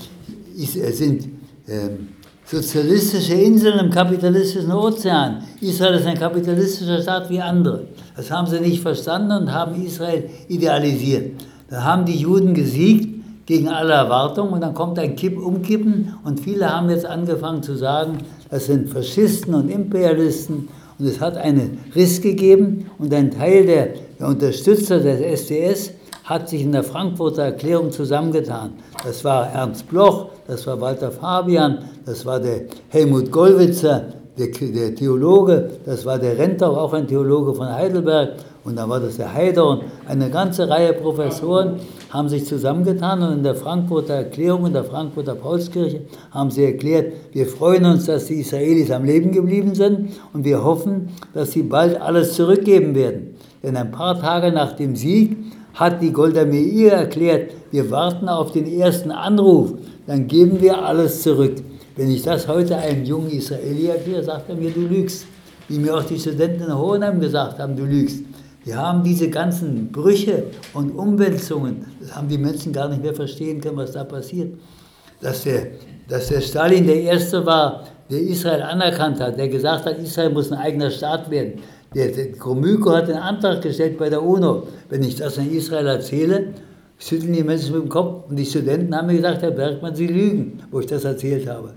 äh, sind ähm, sozialistische Inseln im kapitalistischen Ozean. Israel ist ein kapitalistischer Staat wie andere. Das haben sie nicht verstanden und haben Israel idealisiert. Da haben die Juden gesiegt gegen alle Erwartungen und dann kommt ein Kipp Umkippen und viele haben jetzt angefangen zu sagen, das sind Faschisten und Imperialisten und es hat einen Riss gegeben und ein Teil der, der Unterstützer des SDS hat sich in der Frankfurter Erklärung zusammengetan. Das war Ernst Bloch, das war Walter Fabian, das war der Helmut Gollwitzer, der, der Theologe, das war der Rentau, auch ein Theologe von Heidelberg, und dann war das der Heider und eine ganze Reihe Professoren haben sich zusammengetan und in der Frankfurter Erklärung, in der Frankfurter Paulskirche, haben sie erklärt, wir freuen uns, dass die Israelis am Leben geblieben sind und wir hoffen, dass sie bald alles zurückgeben werden. Denn ein paar Tage nach dem Sieg hat die Golda Meir erklärt, wir warten auf den ersten Anruf, dann geben wir alles zurück. Wenn ich das heute einem jungen Israeli erkläre, sagt er mir, du lügst. Wie mir auch die Studenten in Hohenheim gesagt haben, du lügst. Wir haben diese ganzen Brüche und Umwälzungen, das haben die Menschen gar nicht mehr verstehen können, was da passiert. Dass der, dass der Stalin der Erste war, der Israel anerkannt hat, der gesagt hat, Israel muss ein eigener Staat werden. Der, der Gromyko hat einen Antrag gestellt bei der UNO. Wenn ich das in Israel erzähle, schütteln die Menschen mit dem Kopf. Und die Studenten haben mir gesagt, Herr Bergmann, Sie lügen, wo ich das erzählt habe.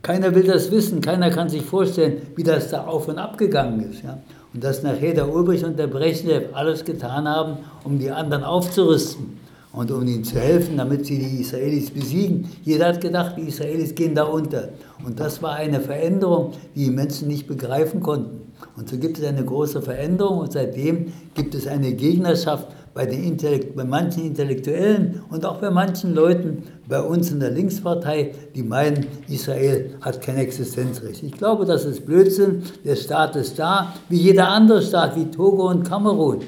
Keiner will das wissen, keiner kann sich vorstellen, wie das da auf und ab gegangen ist. Ja? Und dass nachher der Ulbricht und der Brechnev alles getan haben, um die anderen aufzurüsten und um ihnen zu helfen, damit sie die Israelis besiegen. Jeder hat gedacht, die Israelis gehen da unter. Und das war eine Veränderung, die die Menschen nicht begreifen konnten. Und so gibt es eine große Veränderung und seitdem gibt es eine Gegnerschaft bei, den Intellekt bei manchen Intellektuellen und auch bei manchen Leuten bei uns in der Linkspartei, die meinen, Israel hat kein Existenzrecht. Ich glaube, das ist Blödsinn. Der Staat ist da, wie jeder andere Staat, wie Togo und Kamerun.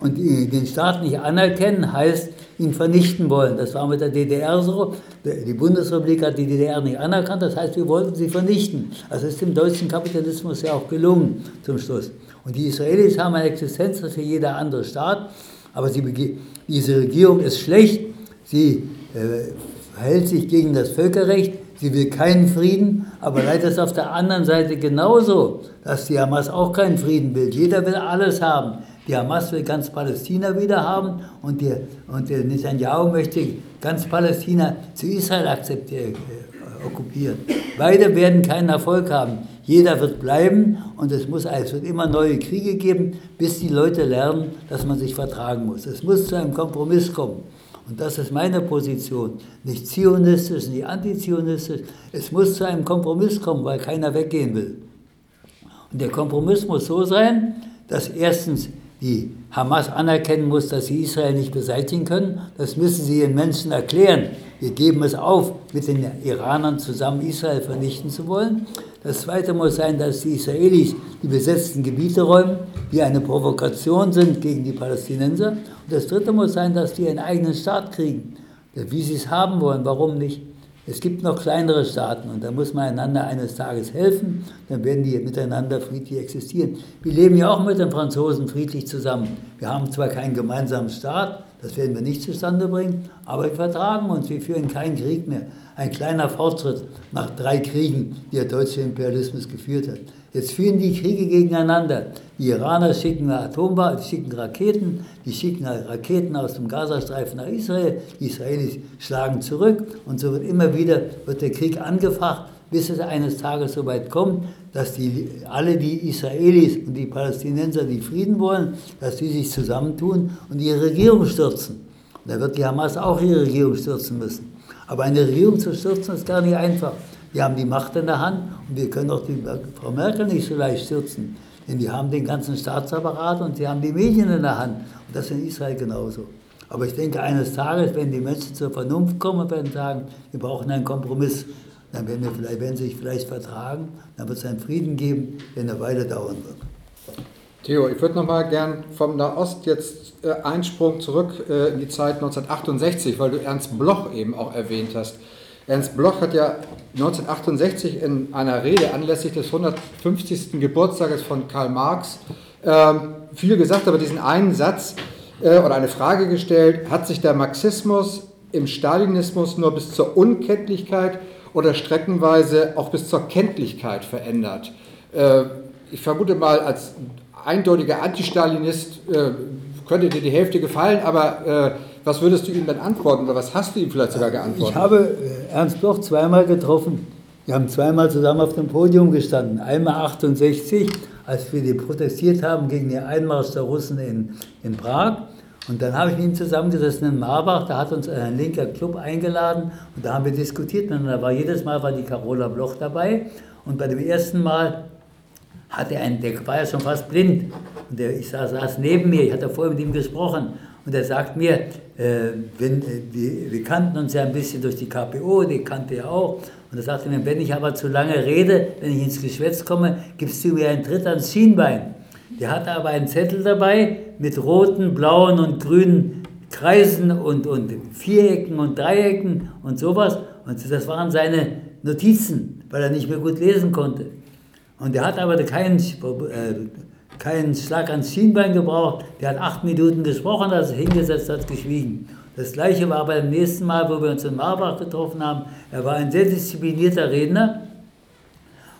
Und den Staat nicht anerkennen heißt ihn vernichten wollen. Das war mit der DDR so. Die Bundesrepublik hat die DDR nicht anerkannt, das heißt, wir wollten sie vernichten. Also ist dem deutschen Kapitalismus ja auch gelungen zum Schluss. Und die Israelis haben eine Existenz wie jeder andere Staat, aber sie, diese Regierung ist schlecht, sie äh, verhält sich gegen das Völkerrecht, sie will keinen Frieden, aber leider ist auf der anderen Seite genauso, dass die Hamas auch keinen Frieden will. Jeder will alles haben. Die Hamas will ganz Palästina wieder haben und, die, und der Netanyahu möchte ganz Palästina zu Israel akzeptieren, äh, okkupieren. Beide werden keinen Erfolg haben. Jeder wird bleiben und es, muss, es wird immer neue Kriege geben, bis die Leute lernen, dass man sich vertragen muss. Es muss zu einem Kompromiss kommen. Und das ist meine Position. Nicht zionistisch, nicht antizionistisch. Es muss zu einem Kompromiss kommen, weil keiner weggehen will. Und der Kompromiss muss so sein, dass erstens die Hamas anerkennen muss, dass sie Israel nicht beseitigen können. Das müssen sie den Menschen erklären. Wir geben es auf, mit den Iranern zusammen Israel vernichten zu wollen. Das Zweite muss sein, dass die Israelis die besetzten Gebiete räumen, die eine Provokation sind gegen die Palästinenser. Und das Dritte muss sein, dass die einen eigenen Staat kriegen. Wie sie es haben wollen, warum nicht? Es gibt noch kleinere Staaten und da muss man einander eines Tages helfen, dann werden die miteinander friedlich existieren. Wir leben ja auch mit den Franzosen friedlich zusammen. Wir haben zwar keinen gemeinsamen Staat, das werden wir nicht zustande bringen, aber wir vertragen uns, wir führen keinen Krieg mehr. Ein kleiner Fortschritt nach drei Kriegen, die der deutsche Imperialismus geführt hat. Jetzt führen die Kriege gegeneinander. Die Iraner schicken Atomwaffen, schicken Raketen, die schicken Raketen aus dem Gazastreifen nach Israel, die Israelis schlagen zurück und so wird immer wieder wird der Krieg angefacht, bis es eines Tages so weit kommt, dass die, alle die Israelis und die Palästinenser, die Frieden wollen, dass die sich zusammentun und ihre Regierung stürzen. Und da wird die Hamas auch ihre Regierung stürzen müssen. Aber eine Regierung zu stürzen ist gar nicht einfach. Wir haben die Macht in der Hand und wir können auch die Frau Merkel nicht so leicht stürzen. Denn die haben den ganzen Staatsapparat und sie haben die Medien in der Hand. Und das in Israel genauso. Aber ich denke, eines Tages, wenn die Menschen zur Vernunft kommen, werden sagen, wir brauchen einen Kompromiss. Dann werden, wir vielleicht, werden sie sich vielleicht vertragen, dann wird es einen Frieden geben, der eine Weile dauern wird. Theo, ich würde noch mal gern vom Nahost jetzt äh, einen Sprung zurück äh, in die Zeit 1968, weil du Ernst Bloch eben auch erwähnt hast. Ernst Bloch hat ja 1968 in einer Rede anlässlich des 150. Geburtstages von Karl Marx äh, viel gesagt, aber diesen einen Satz äh, oder eine Frage gestellt, hat sich der Marxismus im Stalinismus nur bis zur Unkenntlichkeit oder streckenweise auch bis zur Kenntlichkeit verändert? Äh, ich vermute mal, als eindeutiger Antistalinist äh, könnte dir die Hälfte gefallen, aber was würdest du ihm dann antworten oder was hast du ihm vielleicht sogar geantwortet? Ich habe äh, Ernst Bloch zweimal getroffen. Wir haben zweimal zusammen auf dem Podium gestanden. Einmal 68, als wir protestiert haben gegen den Einmarsch der Russen in, in Prag. Und dann habe ich mit ihm zusammengesessen in Marbach, da hat uns ein linker Club eingeladen und da haben wir diskutiert miteinander. War jedes Mal war die Carola Bloch dabei und bei dem ersten Mal hatte einen, der war ja schon fast blind und der, ich saß, saß neben mir, ich hatte vorher mit ihm gesprochen und er sagt mir, äh, wenn, äh, die, wir kannten uns ja ein bisschen durch die KPO, die kannte er auch. Und er sagte mir, wenn ich aber zu lange rede, wenn ich ins Geschwätz komme, gibst du mir einen Tritt ans Schienbein. Der hatte aber einen Zettel dabei mit roten, blauen und grünen Kreisen und, und Vierecken und Dreiecken und sowas. Und das waren seine Notizen, weil er nicht mehr gut lesen konnte. Und er hat aber keinen äh, keinen Schlag ans Schienbein gebraucht. Der hat acht Minuten gesprochen, als er hingesetzt hat, geschwiegen. Das gleiche war beim nächsten Mal, wo wir uns in Marbach getroffen haben. Er war ein sehr disziplinierter Redner.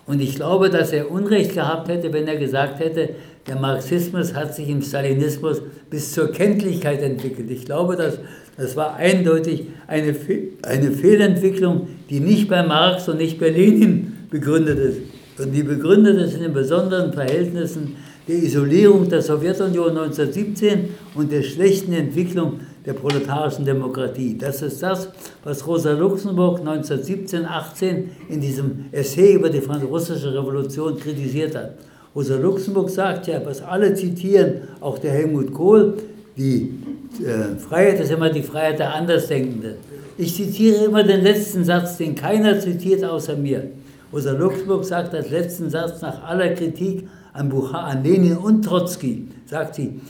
Und ich glaube, dass er Unrecht gehabt hätte, wenn er gesagt hätte, der Marxismus hat sich im Stalinismus bis zur Kenntlichkeit entwickelt. Ich glaube, dass das war eindeutig eine, eine Fehlentwicklung, die nicht bei Marx und nicht bei Lenin begründet ist. Und die begründet ist in den besonderen Verhältnissen der Isolierung der Sowjetunion 1917 und der schlechten Entwicklung der proletarischen Demokratie. Das ist das, was Rosa Luxemburg 1917-18 in diesem Essay über die russische Revolution kritisiert hat. Rosa Luxemburg sagt ja, was alle zitieren, auch der Helmut Kohl, die äh, Freiheit ist immer die Freiheit der Andersdenkenden. Ich zitiere immer den letzten Satz, den keiner zitiert außer mir. Rosa Luxemburg sagt als letzten Satz nach aller Kritik an, Bucha, an Lenin und Trotzki, sagt sie,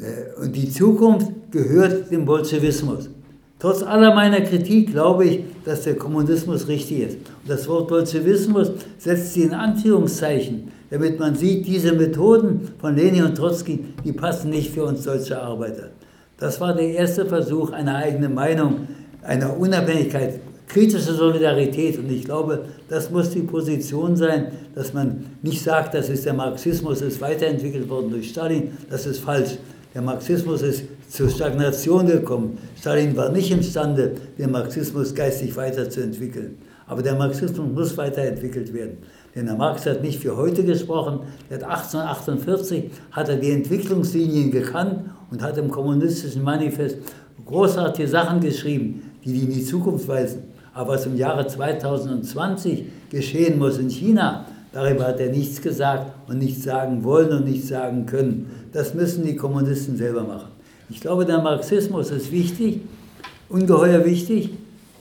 Äh, und die Zukunft gehört dem Bolschewismus. Trotz aller meiner Kritik glaube ich, dass der Kommunismus richtig ist. Und das Wort Bolschewismus setzt sie in Anführungszeichen, damit man sieht, diese Methoden von Lenin und Trotzki, die passen nicht für uns deutsche Arbeiter. Das war der erste Versuch, eine eigene Meinung, einer Unabhängigkeit, kritische Solidarität. Und ich glaube, das muss die Position sein, dass man nicht sagt, das ist der Marxismus, ist weiterentwickelt worden durch Stalin. Das ist falsch. Der Marxismus ist zur Stagnation gekommen. Stalin war nicht imstande, den Marxismus geistig weiterzuentwickeln. Aber der Marxismus muss weiterentwickelt werden. Denn der Marx hat nicht für heute gesprochen. Er hat 1848 hat er die Entwicklungslinien gekannt und hat im kommunistischen Manifest großartige Sachen geschrieben, die die in die Zukunft weisen. Aber was im Jahre 2020 geschehen muss in China, darüber hat er nichts gesagt und nichts sagen wollen und nichts sagen können. Das müssen die Kommunisten selber machen. Ich glaube, der Marxismus ist wichtig, ungeheuer wichtig.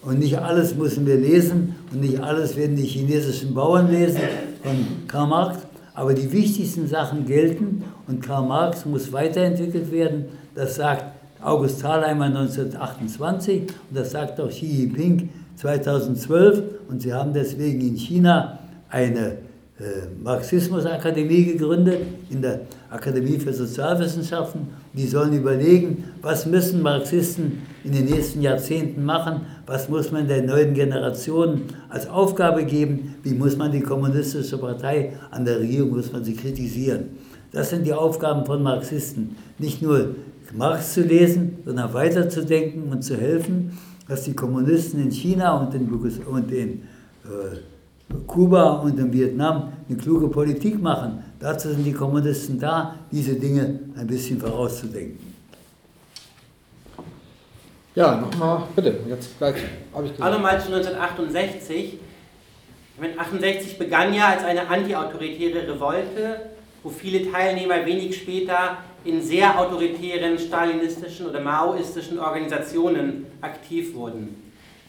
Und nicht alles müssen wir lesen und nicht alles werden die chinesischen Bauern lesen von Karl Marx. Aber die wichtigsten Sachen gelten und Karl Marx muss weiterentwickelt werden. Das sagt August Thalheimer 1928 und das sagt auch Xi Jinping 2012. Und sie haben deswegen in China eine äh, Marxismusakademie gegründet, in der Akademie für Sozialwissenschaften. Die sollen überlegen, was müssen Marxisten in den nächsten Jahrzehnten machen, was muss man der neuen Generation als Aufgabe geben, wie muss man die kommunistische Partei an der Regierung, muss man sie kritisieren. Das sind die Aufgaben von Marxisten. Nicht nur Marx zu lesen, sondern weiterzudenken und zu helfen, dass die Kommunisten in China und in, und in äh, Kuba und in Vietnam eine kluge Politik machen. Dazu sind die Kommunisten da, diese Dinge ein bisschen vorauszudenken. Ja, nochmal, bitte, jetzt gleich habe ich gesagt. Auch nochmal zu 1968. Ich meine, 68 begann ja als eine antiautoritäre Revolte, wo viele Teilnehmer wenig später in sehr autoritären stalinistischen oder maoistischen Organisationen aktiv wurden.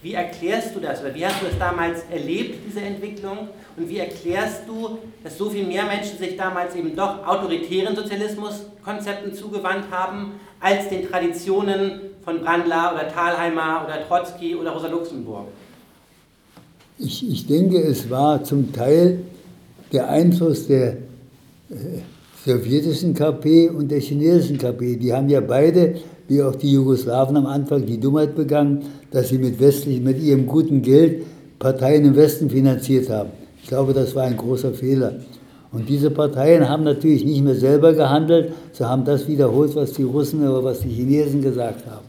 Wie erklärst du das oder wie hast du es damals erlebt, diese Entwicklung? Und wie erklärst du, dass so viel mehr Menschen sich damals eben doch autoritären Sozialismuskonzepten zugewandt haben, als den Traditionen von Brandler oder Thalheimer oder Trotzki oder Rosa Luxemburg? Ich, ich denke, es war zum Teil der Einfluss der äh, sowjetischen KP und der chinesischen KP. Die haben ja beide wie auch die Jugoslawen am Anfang, die Dummheit begangen, dass sie mit, westlich, mit ihrem guten Geld Parteien im Westen finanziert haben. Ich glaube, das war ein großer Fehler. Und diese Parteien haben natürlich nicht mehr selber gehandelt, sie haben das wiederholt, was die Russen oder was die Chinesen gesagt haben.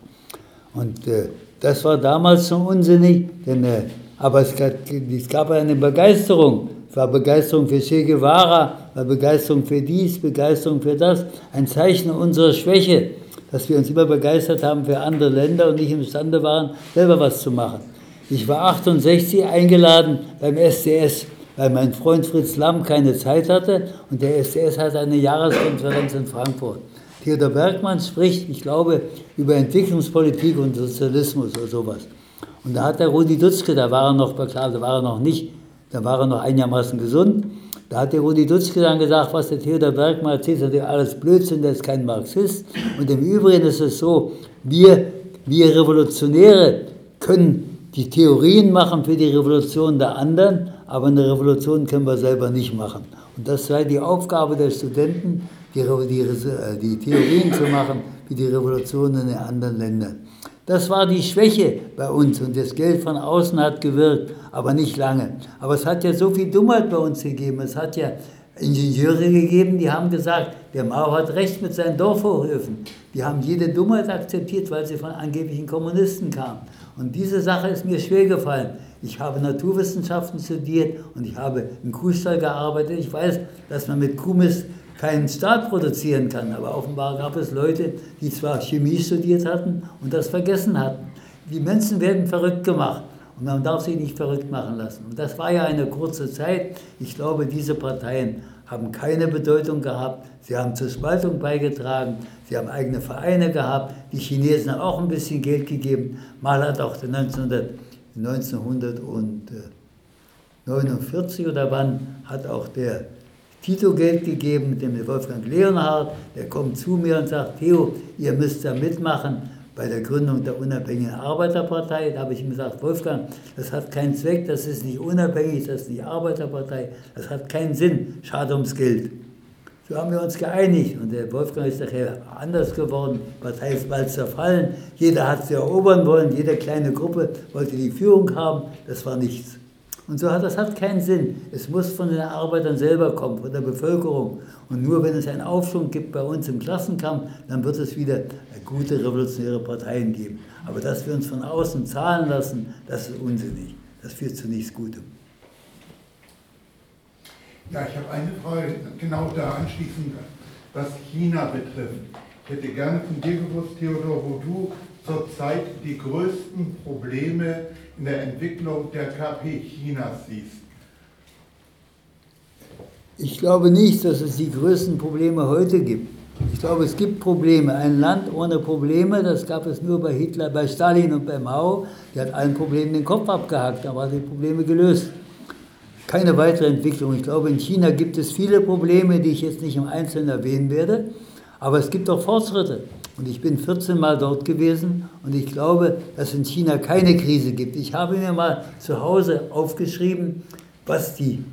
Und äh, das war damals schon unsinnig, denn, äh, aber es gab, es gab eine Begeisterung. Es war Begeisterung für Che Guevara, Begeisterung für dies, Begeisterung für das. Ein Zeichen unserer Schwäche dass wir uns immer begeistert haben für andere Länder und nicht imstande waren, selber was zu machen. Ich war 68 eingeladen beim SDS, weil mein Freund Fritz Lamm keine Zeit hatte und der SDS hatte eine Jahreskonferenz in Frankfurt. Theodor Bergmann spricht, ich glaube, über Entwicklungspolitik und Sozialismus oder sowas. Und da hat der Rudi Dutzke, da war er noch, klar, da war er noch nicht, da war er noch einigermaßen gesund, da hat der Rudi Dutzke dann gesagt, was der Theodor Bergmann erzählt, hat alles Blödsinn, der ist kein Marxist. Und im Übrigen ist es so, wir, wir Revolutionäre können die Theorien machen für die Revolution der anderen, aber eine Revolution können wir selber nicht machen. Und das sei die Aufgabe der Studenten, die, die, äh, die Theorien zu machen für die Revolution in den anderen Ländern. Das war die Schwäche bei uns und das Geld von außen hat gewirkt, aber nicht lange. Aber es hat ja so viel Dummheit bei uns gegeben. Es hat ja Ingenieure gegeben, die haben gesagt, der Mao hat recht mit seinen Dorfhochhöfen. Die haben jede Dummheit akzeptiert, weil sie von angeblichen Kommunisten kamen. Und diese Sache ist mir schwer gefallen. Ich habe Naturwissenschaften studiert und ich habe im Kuhstall gearbeitet. Ich weiß, dass man mit Kuhmist keinen Staat produzieren kann. Aber offenbar gab es Leute, die zwar Chemie studiert hatten und das vergessen hatten. Die Menschen werden verrückt gemacht und man darf sie nicht verrückt machen lassen. Und das war ja eine kurze Zeit. Ich glaube, diese Parteien haben keine Bedeutung gehabt. Sie haben zur Spaltung beigetragen. Sie haben eigene Vereine gehabt. Die Chinesen haben auch ein bisschen Geld gegeben. Mal hat auch 1900, 1949 oder wann hat auch der Tito-Geld gegeben, mit dem Wolfgang Leonhardt, der kommt zu mir und sagt, Theo, ihr müsst da mitmachen bei der Gründung der Unabhängigen Arbeiterpartei. Da habe ich ihm gesagt, Wolfgang, das hat keinen Zweck, das ist nicht unabhängig, das ist nicht Arbeiterpartei, das hat keinen Sinn, schade ums Geld. So haben wir uns geeinigt und der Wolfgang ist nachher anders geworden, Partei ist bald zerfallen, jeder hat sie erobern wollen, jede kleine Gruppe wollte die Führung haben, das war nichts. Und so hat das hat keinen Sinn. Es muss von den Arbeitern selber kommen, von der Bevölkerung. Und nur wenn es einen Aufschwung gibt bei uns im Klassenkampf, dann wird es wieder gute revolutionäre Parteien geben. Aber dass wir uns von außen zahlen lassen, das ist unsinnig. Das führt zu nichts Gutem. Ja, ich habe eine Frage genau da anschließend, was China betrifft. Ich hätte gerne von dir gewusst, Theodor, wo du zurzeit die größten Probleme in der Entwicklung der KP Chinas siehst? Ich glaube nicht, dass es die größten Probleme heute gibt. Ich glaube, es gibt Probleme. Ein Land ohne Probleme, das gab es nur bei Hitler, bei Stalin und bei Mao. Der hat allen Problemen den Kopf abgehackt, da waren die Probleme gelöst. Keine weitere Entwicklung. Ich glaube, in China gibt es viele Probleme, die ich jetzt nicht im Einzelnen erwähnen werde, aber es gibt auch Fortschritte. Und ich bin 14 Mal dort gewesen und ich glaube, dass es in China keine Krise gibt. Ich habe mir mal zu Hause aufgeschrieben, was die,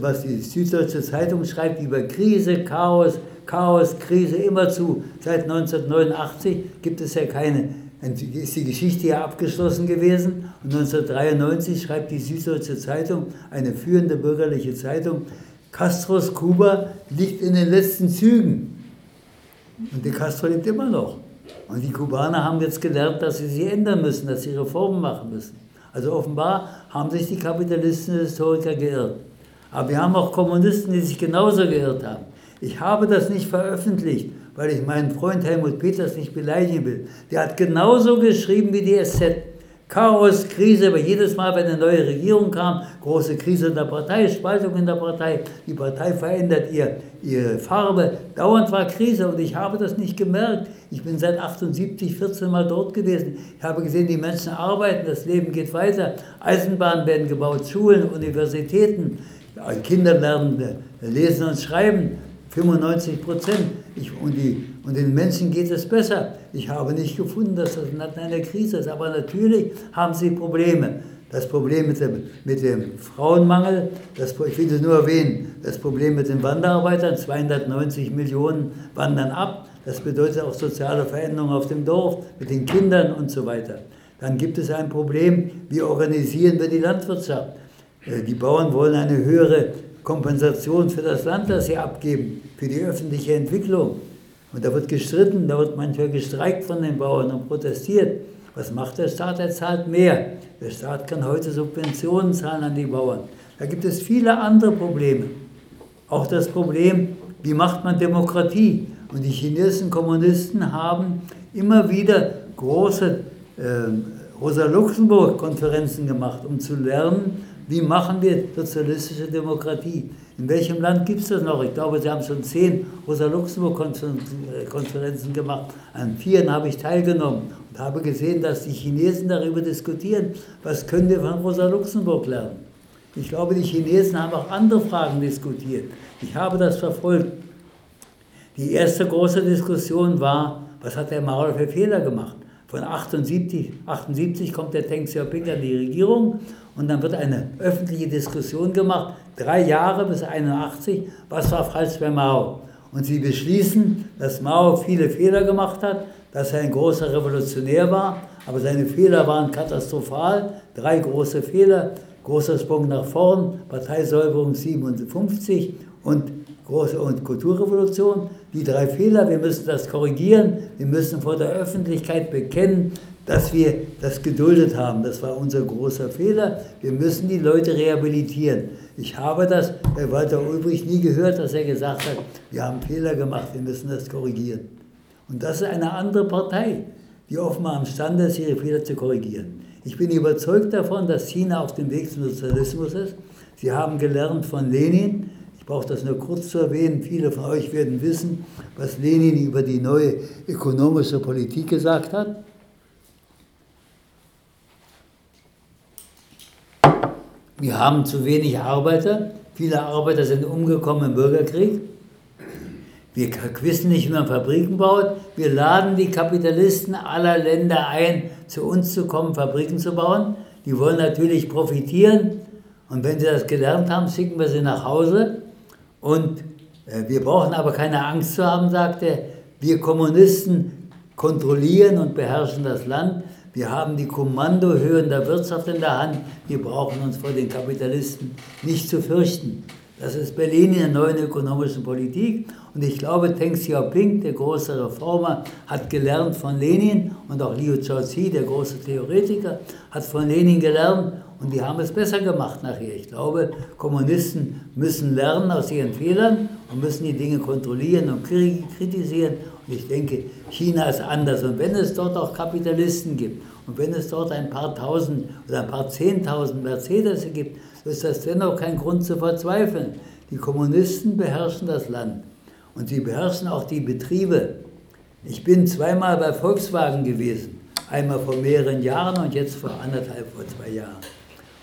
was die Süddeutsche Zeitung schreibt über Krise, Chaos, Chaos, Krise, immerzu. Seit 1989 gibt es ja keine, ist die Geschichte ja abgeschlossen gewesen. Und 1993 schreibt die Süddeutsche Zeitung, eine führende bürgerliche Zeitung, Castros Kuba liegt in den letzten Zügen. Und die Castro lebt immer noch. Und die Kubaner haben jetzt gelernt, dass sie sie ändern müssen, dass sie Reformen machen müssen. Also offenbar haben sich die kapitalistischen Historiker geirrt. Aber wir haben auch Kommunisten, die sich genauso geirrt haben. Ich habe das nicht veröffentlicht, weil ich meinen Freund Helmut Peters nicht beleidigen will. Der hat genauso geschrieben wie die SZ. Chaos, Krise, aber jedes Mal, wenn eine neue Regierung kam, große Krise in der Partei, Spaltung in der Partei, die Partei verändert ihr, ihre Farbe, dauernd war Krise und ich habe das nicht gemerkt. Ich bin seit 78, 14 Mal dort gewesen. Ich habe gesehen, die Menschen arbeiten, das Leben geht weiter, Eisenbahnen werden gebaut, Schulen, Universitäten, Kinder lernen äh, lesen und schreiben, 95 Prozent. und, und den Menschen geht es besser. Ich habe nicht gefunden, dass das Land in einer Krise ist. Aber natürlich haben sie Probleme. Das Problem mit dem, mit dem Frauenmangel, das, ich will es nur erwähnen, das Problem mit den Wanderarbeitern, 290 Millionen wandern ab. Das bedeutet auch soziale Veränderungen auf dem Dorf, mit den Kindern und so weiter. Dann gibt es ein Problem, wie organisieren wir die Landwirtschaft? Äh, die Bauern wollen eine höhere Kompensation für das Land, das sie abgeben, für die öffentliche Entwicklung. Und da wird gestritten, da wird manchmal gestreikt von den Bauern und protestiert. Was macht der Staat? Er zahlt mehr. Der Staat kann heute Subventionen zahlen an die Bauern. Da gibt es viele andere Probleme. Auch das Problem, wie macht man Demokratie? Und die chinesischen Kommunisten haben immer wieder große äh, Rosa-Luxemburg-Konferenzen gemacht, um zu lernen, wie machen wir sozialistische Demokratie? In welchem Land gibt es das noch? Ich glaube, Sie haben schon zehn Rosa-Luxemburg-Konferenzen gemacht. An vieren habe ich teilgenommen und habe gesehen, dass die Chinesen darüber diskutieren, was können wir von Rosa Luxemburg lernen. Ich glaube, die Chinesen haben auch andere Fragen diskutiert. Ich habe das verfolgt. Die erste große Diskussion war, was hat der Mao für Fehler gemacht? Von 78, 78 kommt der Deng Xiaoping an die Regierung und dann wird eine öffentliche Diskussion gemacht, drei Jahre bis 81, was war falsch bei Mao. Und sie beschließen, dass Mao viele Fehler gemacht hat, dass er ein großer Revolutionär war, aber seine Fehler waren katastrophal. Drei große Fehler, großer Sprung nach vorn, Parteisäuberung 57 und große und Kulturrevolution. Die drei Fehler, wir müssen das korrigieren, wir müssen vor der Öffentlichkeit bekennen, dass wir das geduldet haben. Das war unser großer Fehler. Wir müssen die Leute rehabilitieren. Ich habe das bei Walter Ulbricht nie gehört, dass er gesagt hat, wir haben Fehler gemacht, wir müssen das korrigieren. Und das ist eine andere Partei, die offenbar imstande ist, ihre Fehler zu korrigieren. Ich bin überzeugt davon, dass China auf dem Weg zum Sozialismus ist. Sie haben gelernt von Lenin. Ich brauche das nur kurz zu erwähnen. Viele von euch werden wissen, was Lenin über die neue ökonomische Politik gesagt hat. Wir haben zu wenig Arbeiter, Viele Arbeiter sind umgekommen im Bürgerkrieg. Wir wissen nicht, wie man Fabriken baut. Wir laden die Kapitalisten aller Länder ein, zu uns zu kommen, Fabriken zu bauen. Die wollen natürlich profitieren. Und wenn sie das gelernt haben, schicken wir sie nach Hause. Und äh, wir brauchen aber keine Angst zu haben, sagt er. Wir Kommunisten kontrollieren und beherrschen das Land. Wir haben die Kommandohöhen der Wirtschaft in der Hand. Wir brauchen uns vor den Kapitalisten nicht zu fürchten. Das ist Berlin in der neuen ökonomischen Politik. Und ich glaube, Deng Xiaoping, der große Reformer, hat gelernt von Lenin und auch Liu Shaoqi, der große Theoretiker, hat von Lenin gelernt und die haben es besser gemacht nachher. Ich glaube, Kommunisten müssen lernen aus ihren Fehlern und müssen die Dinge kontrollieren und kritisieren. Ich denke, China ist anders. Und wenn es dort auch Kapitalisten gibt und wenn es dort ein paar tausend oder ein paar zehntausend Mercedes gibt, ist das dennoch kein Grund zu verzweifeln. Die Kommunisten beherrschen das Land und sie beherrschen auch die Betriebe. Ich bin zweimal bei Volkswagen gewesen, einmal vor mehreren Jahren und jetzt vor anderthalb, vor zwei Jahren.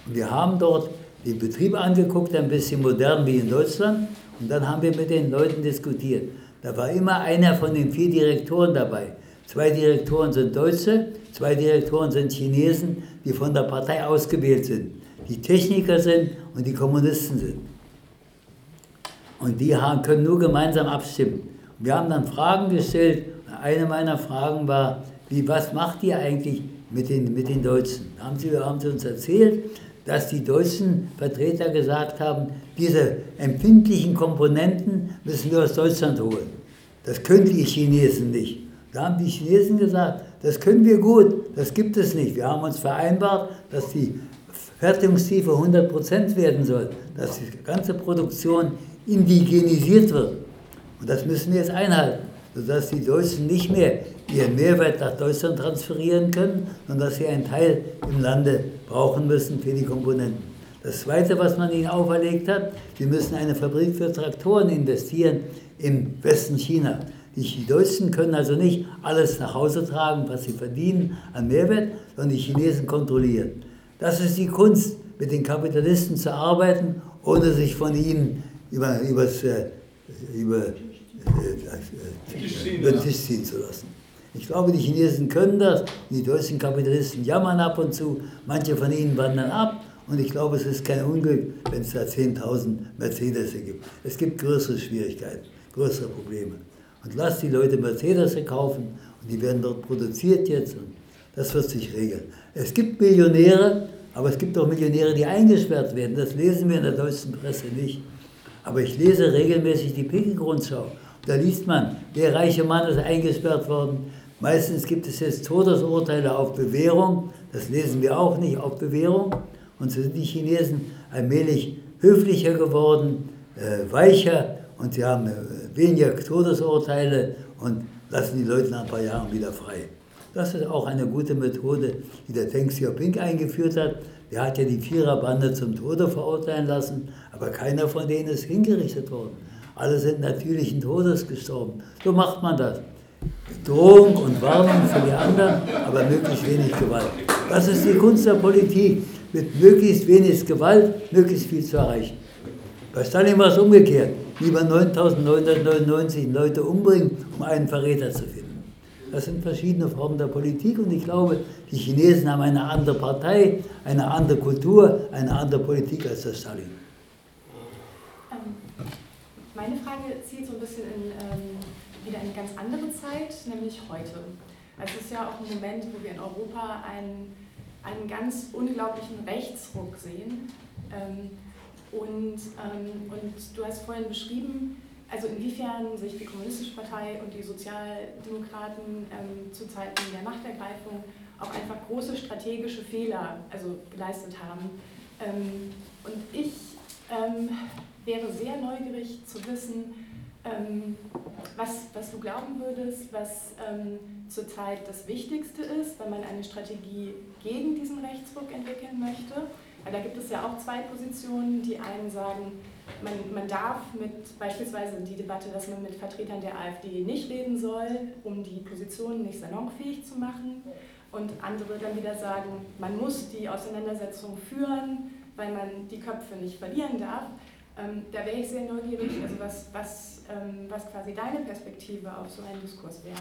Und wir haben dort die Betriebe angeguckt, ein bisschen modern wie in Deutschland, und dann haben wir mit den Leuten diskutiert. Da war immer einer von den vier Direktoren dabei. Zwei Direktoren sind Deutsche, zwei Direktoren sind Chinesen, die von der Partei ausgewählt sind, die Techniker sind und die Kommunisten sind. Und die haben, können nur gemeinsam abstimmen. Wir haben dann Fragen gestellt. Eine meiner Fragen war, wie, was macht ihr eigentlich mit den, mit den Deutschen? Haben sie, haben sie uns erzählt, dass die deutschen Vertreter gesagt haben, diese empfindlichen Komponenten müssen wir aus Deutschland holen. Das können die Chinesen nicht. Da haben die Chinesen gesagt, das können wir gut, das gibt es nicht. Wir haben uns vereinbart, dass die Fertigungstiefe 100% werden soll, dass die ganze Produktion indigenisiert wird. Und das müssen wir jetzt einhalten, sodass die Deutschen nicht mehr ihren Mehrwert nach Deutschland transferieren können, sondern dass sie einen Teil im Lande brauchen müssen für die Komponenten. Das Zweite, was man ihnen auferlegt hat, sie müssen eine Fabrik für Traktoren investieren im Westen China. Die Deutschen können also nicht alles nach Hause tragen, was sie verdienen an Mehrwert, sondern die Chinesen kontrollieren. Das ist die Kunst, mit den Kapitalisten zu arbeiten, ohne sich von ihnen über, übers, äh, über, äh, äh, über den Tisch ziehen zu lassen. Ich glaube, die Chinesen können das, die deutschen Kapitalisten jammern ab und zu, manche von ihnen wandern ab und ich glaube, es ist kein Unglück, wenn es da 10.000 Mercedes gibt. Es gibt größere Schwierigkeiten, größere Probleme. Und lasst die Leute Mercedes kaufen und die werden dort produziert jetzt und das wird sich regeln. Es gibt Millionäre, aber es gibt auch Millionäre, die eingesperrt werden. Das lesen wir in der deutschen Presse nicht. Aber ich lese regelmäßig die Pickel-Grundschau. Da liest man, der reiche Mann ist eingesperrt worden. Meistens gibt es jetzt Todesurteile auf Bewährung. Das lesen wir auch nicht auf Bewährung. Und so sind die Chinesen allmählich höflicher geworden, äh, weicher und sie haben äh, weniger Todesurteile und lassen die Leute nach ein paar Jahren wieder frei. Das ist auch eine gute Methode, die der Deng Xiaoping eingeführt hat. Der hat ja die Viererbande zum Tode verurteilen lassen, aber keiner von denen ist hingerichtet worden. Alle sind natürlichen Todes gestorben. So macht man das. Drohung und Warnung für die anderen, aber möglichst wenig Gewalt. Das ist die Kunst der Politik mit möglichst wenig Gewalt möglichst viel zu erreichen. Bei Stalin war es umgekehrt. Lieber 9.999 Leute umbringen, um einen Verräter zu finden. Das sind verschiedene Formen der Politik und ich glaube, die Chinesen haben eine andere Partei, eine andere Kultur, eine andere Politik als der Stalin. Meine Frage zielt so ein bisschen in, ähm, wieder in eine ganz andere Zeit, nämlich heute. Es ist ja auch ein Moment, wo wir in Europa einen einen ganz unglaublichen Rechtsruck sehen. Ähm, und, ähm, und du hast vorhin beschrieben, also inwiefern sich die Kommunistische Partei und die Sozialdemokraten ähm, zu Zeiten der Machtergreifung auch einfach große strategische Fehler also geleistet haben. Ähm, und ich ähm, wäre sehr neugierig zu wissen, ähm, was, was du glauben würdest, was ähm, zurzeit das Wichtigste ist, wenn man eine Strategie gegen diesen Rechtsruck entwickeln möchte. Weil da gibt es ja auch zwei Positionen. Die einen sagen, man, man darf mit beispielsweise die Debatte, dass man mit Vertretern der AfD nicht reden soll, um die Positionen nicht salonfähig zu machen. Und andere dann wieder sagen, man muss die Auseinandersetzung führen, weil man die Köpfe nicht verlieren darf. Ähm, da wäre ich sehr neugierig, also was, was, ähm, was quasi deine Perspektive auf so einen Diskurs wäre.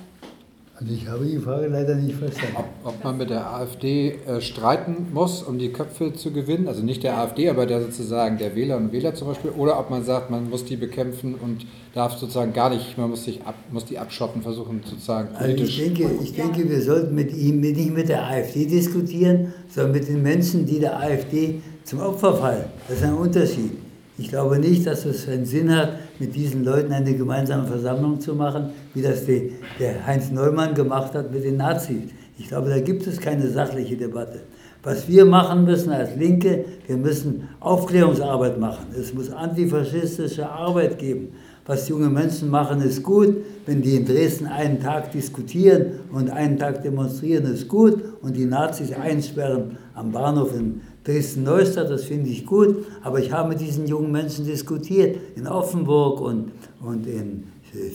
Also ich habe die Frage leider nicht verstanden. Ob, ob man mit der AfD äh, streiten muss, um die Köpfe zu gewinnen, also nicht der AfD, aber der sozusagen der Wähler und Wähler zum Beispiel, oder ob man sagt, man muss die bekämpfen und darf sozusagen gar nicht, man muss, sich ab, muss die abschotten, versuchen sozusagen Also politisch. ich denke, ich denke, wir sollten mit ihm nicht mit der AfD diskutieren, sondern mit den Menschen, die der AfD zum Opfer fallen. Das ist ein Unterschied. Ich glaube nicht, dass es einen Sinn hat, mit diesen Leuten eine gemeinsame Versammlung zu machen, wie das die, der Heinz Neumann gemacht hat mit den Nazis. Ich glaube, da gibt es keine sachliche Debatte. Was wir machen müssen als Linke, wir müssen Aufklärungsarbeit machen. Es muss antifaschistische Arbeit geben. Was junge Menschen machen, ist gut. Wenn die in Dresden einen Tag diskutieren und einen Tag demonstrieren, ist gut. Und die Nazis einsperren am Bahnhof in Dresden-Neustadt, das finde ich gut. Aber ich habe mit diesen jungen Menschen diskutiert, in Offenburg und, und in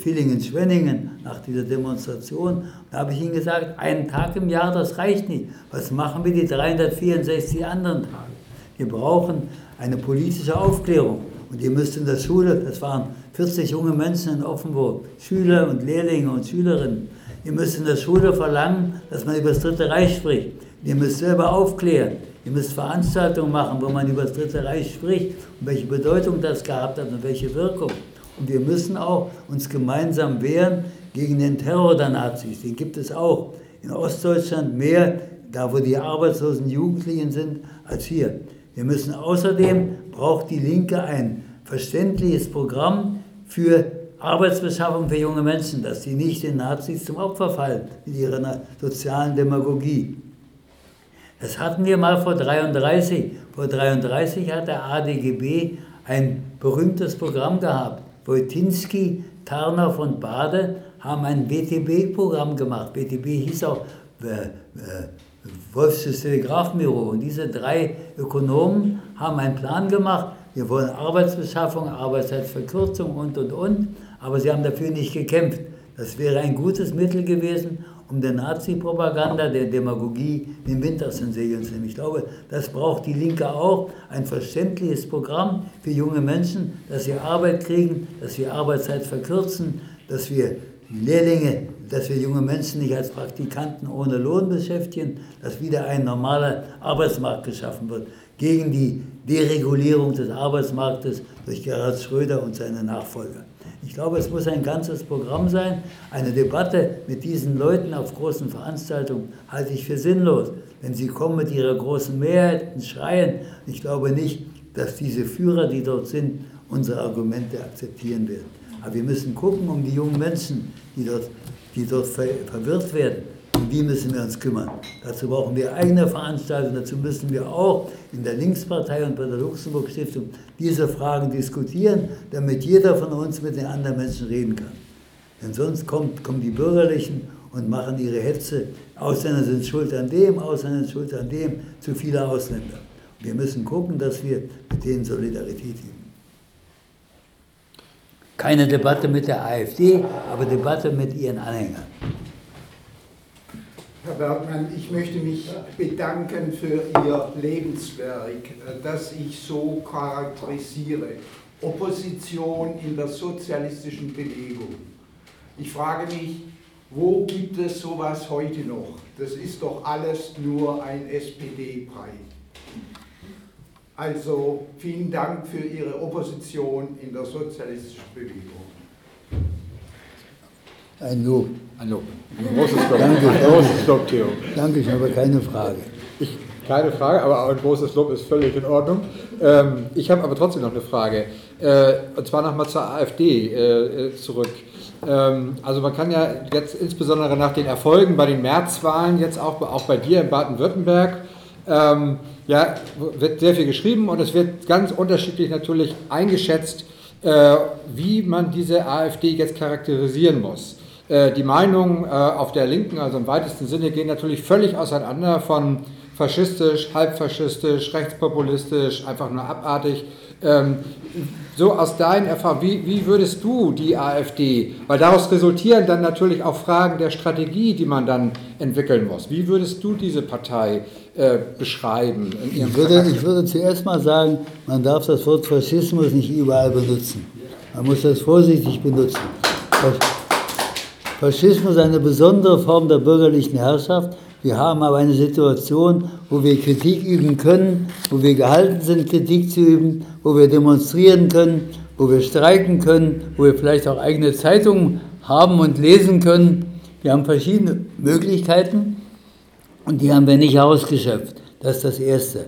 Villingen-Schwenningen nach dieser Demonstration. Da habe ich ihnen gesagt, einen Tag im Jahr, das reicht nicht. Was machen wir die 364 anderen Tage? Wir brauchen eine politische Aufklärung. Und ihr müsst in der Schule, das waren 40 junge Menschen in Offenburg, Schüler und Lehrlinge und Schülerinnen, ihr müsst in der Schule verlangen, dass man über das Dritte Reich spricht. Ihr müsst selber aufklären. Ihr müsst Veranstaltungen machen, wo man über das Dritte Reich spricht und welche Bedeutung das gehabt hat und welche Wirkung. Und wir müssen auch uns gemeinsam wehren gegen den Terror der Nazis. Den gibt es auch in Ostdeutschland mehr, da wo die arbeitslosen Jugendlichen sind, als hier. Wir müssen außerdem, braucht die Linke ein verständliches Programm für Arbeitsbeschaffung für junge Menschen, dass sie nicht den Nazis zum Opfer fallen mit ihrer sozialen Demagogie. Das hatten wir mal vor 33. Vor 33 hat der ADGB ein berühmtes Programm gehabt. Wojtinski, Tarnow und Bade haben ein BTB-Programm gemacht. BTB hieß auch äh, äh, Wolfsches Telegrafenbüro. Und diese drei Ökonomen haben einen Plan gemacht. Wir wollen Arbeitsbeschaffung, Arbeitszeitverkürzung und, und, und. Aber sie haben dafür nicht gekämpft. Das wäre ein gutes Mittel gewesen, um der Nazi-Propaganda, der Demagogie den Wind aus zu nehmen. Ich glaube, das braucht die Linke auch, ein verständliches Programm für junge Menschen, dass sie Arbeit kriegen, dass wir Arbeitszeit verkürzen, dass wir Lehrlinge, dass wir junge Menschen nicht als Praktikanten ohne Lohn beschäftigen, dass wieder ein normaler Arbeitsmarkt geschaffen wird, gegen die Deregulierung des Arbeitsmarktes durch Gerhard Schröder und seine Nachfolger. Ich glaube, es muss ein ganzes Programm sein. Eine Debatte mit diesen Leuten auf großen Veranstaltungen halte ich für sinnlos. Denn sie kommen mit ihrer großen Mehrheit und schreien. Ich glaube nicht, dass diese Führer, die dort sind, unsere Argumente akzeptieren werden. Aber wir müssen gucken um die jungen Menschen, die dort, die dort verwirrt werden. Um die müssen wir uns kümmern. Dazu brauchen wir eigene Veranstaltungen. Dazu müssen wir auch in der Linkspartei und bei der Luxemburg Stiftung diese Fragen diskutieren, damit jeder von uns mit den anderen Menschen reden kann. Denn sonst kommt, kommen die Bürgerlichen und machen ihre Hetze. Ausländer sind schuld an dem, Ausländer sind schuld an dem, zu viele Ausländer. Wir müssen gucken, dass wir mit denen Solidarität üben. Keine Debatte mit der AfD, aber Debatte mit ihren Anhängern. Herr Bergmann, ich möchte mich bedanken für Ihr Lebenswerk, das ich so charakterisiere. Opposition in der sozialistischen Bewegung. Ich frage mich, wo gibt es sowas heute noch? Das ist doch alles nur ein SPD-Brei. Also vielen Dank für Ihre Opposition in der sozialistischen Bewegung. Ein Lob. Ein Lob. Ein großes Lob. Danke. Ein großes Lob, Theo. Danke, ich habe keine Frage. Ich, keine Frage, aber auch ein großes Lob ist völlig in Ordnung. Ähm, ich habe aber trotzdem noch eine Frage. Äh, und zwar nochmal zur AfD äh, zurück. Ähm, also man kann ja jetzt insbesondere nach den Erfolgen bei den Märzwahlen, jetzt auch, auch bei dir in Baden-Württemberg, ähm, ja, wird sehr viel geschrieben und es wird ganz unterschiedlich natürlich eingeschätzt, äh, wie man diese AfD jetzt charakterisieren muss. Äh, die Meinungen äh, auf der Linken, also im weitesten Sinne, gehen natürlich völlig auseinander von faschistisch, halbfaschistisch, rechtspopulistisch, einfach nur abartig. Ähm, so aus deinen Erfahrungen, wie, wie würdest du die AfD, weil daraus resultieren dann natürlich auch Fragen der Strategie, die man dann entwickeln muss. Wie würdest du diese Partei äh, beschreiben? ich, würde, ich würde zuerst mal sagen, man darf das Wort Faschismus nicht überall benutzen. Man muss das vorsichtig benutzen. Faschismus ist eine besondere Form der bürgerlichen Herrschaft. Wir haben aber eine Situation, wo wir Kritik üben können, wo wir gehalten sind, Kritik zu üben, wo wir demonstrieren können, wo wir streiken können, wo wir vielleicht auch eigene Zeitungen haben und lesen können. Wir haben verschiedene Möglichkeiten und die haben wir nicht ausgeschöpft. Das ist das Erste.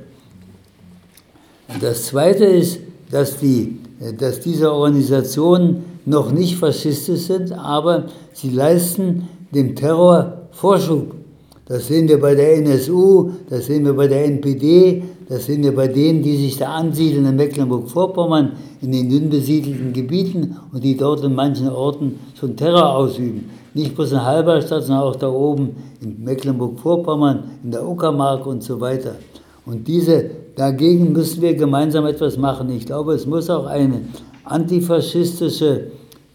Und das Zweite ist, dass, die, dass diese Organisationen noch nicht faschistisch sind, aber sie leisten dem Terror Vorschub. Das sehen wir bei der NSU, das sehen wir bei der NPD, das sehen wir bei denen, die sich da ansiedeln in Mecklenburg-Vorpommern, in den dünn besiedelten Gebieten und die dort in manchen Orten schon Terror ausüben. Nicht bloß in Halberstadt, sondern auch da oben in Mecklenburg-Vorpommern, in der Uckermark und so weiter. Und diese, dagegen müssen wir gemeinsam etwas machen. Ich glaube, es muss auch eine antifaschistische